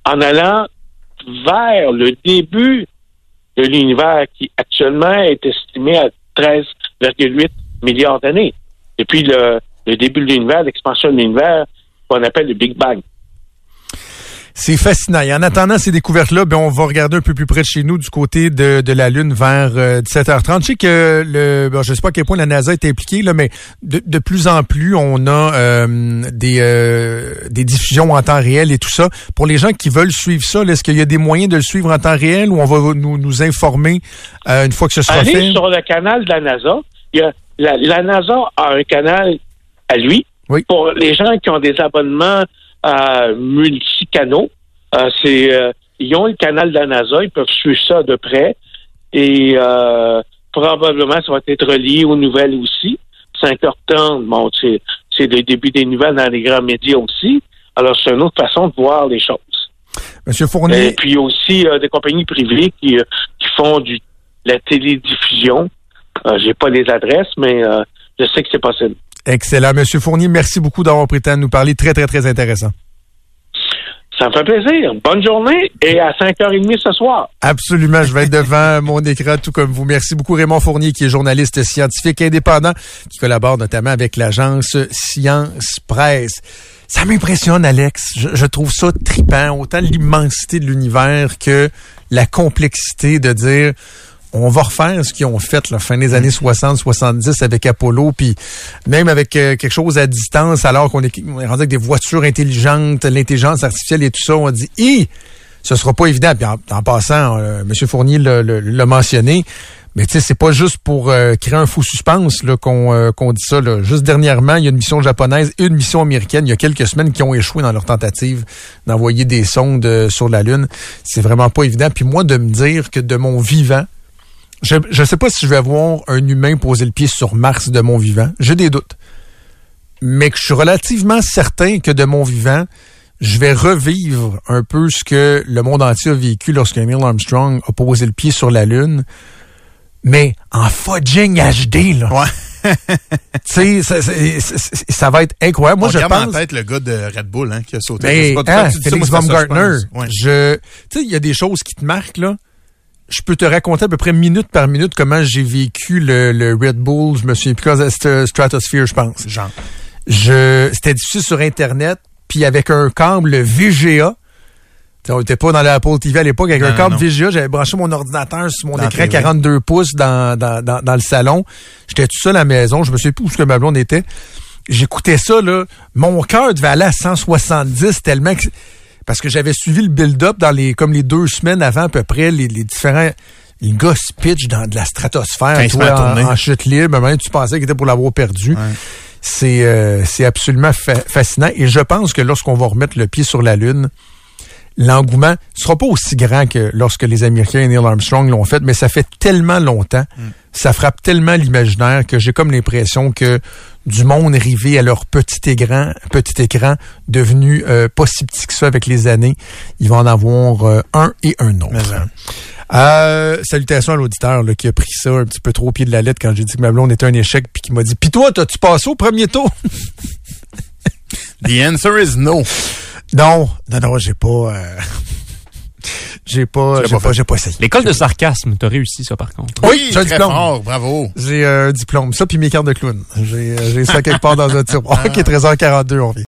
En allant vers le début de l'univers qui actuellement est estimé à 13,8 milliards d'années. Depuis le, le début de l'univers, l'expansion de l'univers qu'on appelle le Big Bang. C'est fascinant. Et en attendant ces découvertes-là, ben, on va regarder un peu plus près de chez nous, du côté de, de la Lune, vers 17h30. Euh, Je sais que le, bon, je sais pas à quel point la NASA est impliquée, là, mais de, de plus en plus, on a euh, des, euh, des diffusions en temps réel et tout ça. Pour les gens qui veulent suivre ça, est-ce qu'il y a des moyens de le suivre en temps réel ou on va nous, nous informer une fois que ce sera Allez fait? sur le canal de la NASA. Il y a, la, la NASA a un canal à lui. Pour les gens qui ont des abonnements euh, multicanaux, euh, c'est euh, ils ont le canal de la NASA, ils peuvent suivre ça de près et euh, probablement ça va être relié aux nouvelles aussi. 5h30, bon, c'est, c'est le début des nouvelles dans les grands médias aussi. Alors, c'est une autre façon de voir les choses. Monsieur Fournier. Et puis, aussi euh, des compagnies privées qui, euh, qui font du, la télédiffusion. Euh, j'ai pas les adresses, mais euh, je sais que c'est possible. Excellent. Monsieur Fournier, merci beaucoup d'avoir pris le temps de nous parler. Très, très, très intéressant. Ça me fait plaisir. Bonne journée et à 5h30 ce soir. Absolument. Je vais être devant mon écran tout comme vous. Merci beaucoup Raymond Fournier qui est journaliste scientifique indépendant qui collabore notamment avec l'agence Science Presse. Ça m'impressionne, Alex. Je, je, trouve ça tripant. Autant l'immensité de l'univers que la complexité de dire on va refaire ce qu'ils ont fait la fin des années 60-70 avec Apollo, puis même avec euh, quelque chose à distance, alors qu'on est, rendu avec des voitures intelligentes, l'intelligence artificielle et tout ça, on dit, hi, ce sera pas évident. Puis en, en passant, euh, M. Fournier l'a mentionné, mais tu sais, c'est pas juste pour euh, créer un faux suspense là, qu'on euh, qu'on dit ça. Là. Juste dernièrement, il y a une mission japonaise et une mission américaine, il y a quelques semaines, qui ont échoué dans leur tentative d'envoyer des sondes euh, sur la Lune. C'est vraiment pas évident. Puis moi, de me dire que de mon vivant, je ne sais pas si je vais voir un humain poser le pied sur Mars de mon vivant. J'ai des doutes. Mais que je suis relativement certain que de mon vivant, je vais revivre un peu ce que le monde entier a vécu lorsque Neil Armstrong a posé le pied sur la Lune. Mais en fudging HD, là. Ouais. tu sais, ça, ça, va être incroyable. Moi, On je pense. en tête le gars de Red Bull, hein, qui a sauté. Mais, C'est pas hein, Félix Baumgartner. Ouais. Je, tu sais, il y a des choses qui te marquent, là. Je peux te raconter à peu près minute par minute comment j'ai vécu le, le Red Bull. Je me souviens plus quand c'était Stratosphere, je pense. Genre. Je, c'était diffusé sur Internet, puis avec un câble VGA. T'sais, on n'était pas dans l'Apple TV à l'époque. Avec Non, un câble non. VGA, j'avais branché mon ordinateur sur mon Dans écran TV. 42 pouces dans, dans, dans, dans le salon. J'étais tout seul à la maison. Je me souviens plus où ce que ma blonde était. J'écoutais ça, là. Mon cœur devait aller à 170 tellement que... Parce que j'avais suivi le build-up dans les comme les deux semaines avant à peu près, les, les différents... Le gars se pitch dans de la stratosphère, toi, en, en chute libre. Même tu pensais qu'il était pour l'avoir perdu. C'est euh, c'est absolument fa- fascinant. Et je pense que lorsqu'on va remettre le pied sur la Lune, l'engouement sera pas aussi grand que lorsque les Américains et Neil Armstrong l'ont fait, mais ça fait tellement longtemps, ça frappe tellement l'imaginaire que j'ai comme l'impression que du monde arrivé à leur petit écran, petit écran devenu euh, pas si petit que ça avec les années, ils vont en avoir euh, un et un autre. Euh, salutations à l'auditeur là, qui a pris ça un petit peu trop au pied de la lettre quand j'ai dit que ma blonde était un échec puis qui m'a dit Pis toi, t'as-tu passé au premier tour? The answer is no. Non, non, non, j'ai pas. Euh, j'ai pas, j'ai pas pas, pas essayé. L'école de sarcasme, t'as réussi ça par contre. Oui, j'ai un très diplôme. fort, bravo. J'ai euh, un diplôme. Ça, puis mes cartes de clown. J'ai euh, j'ai ça quelque part dans un tiroir. OK, 13h42, on vient.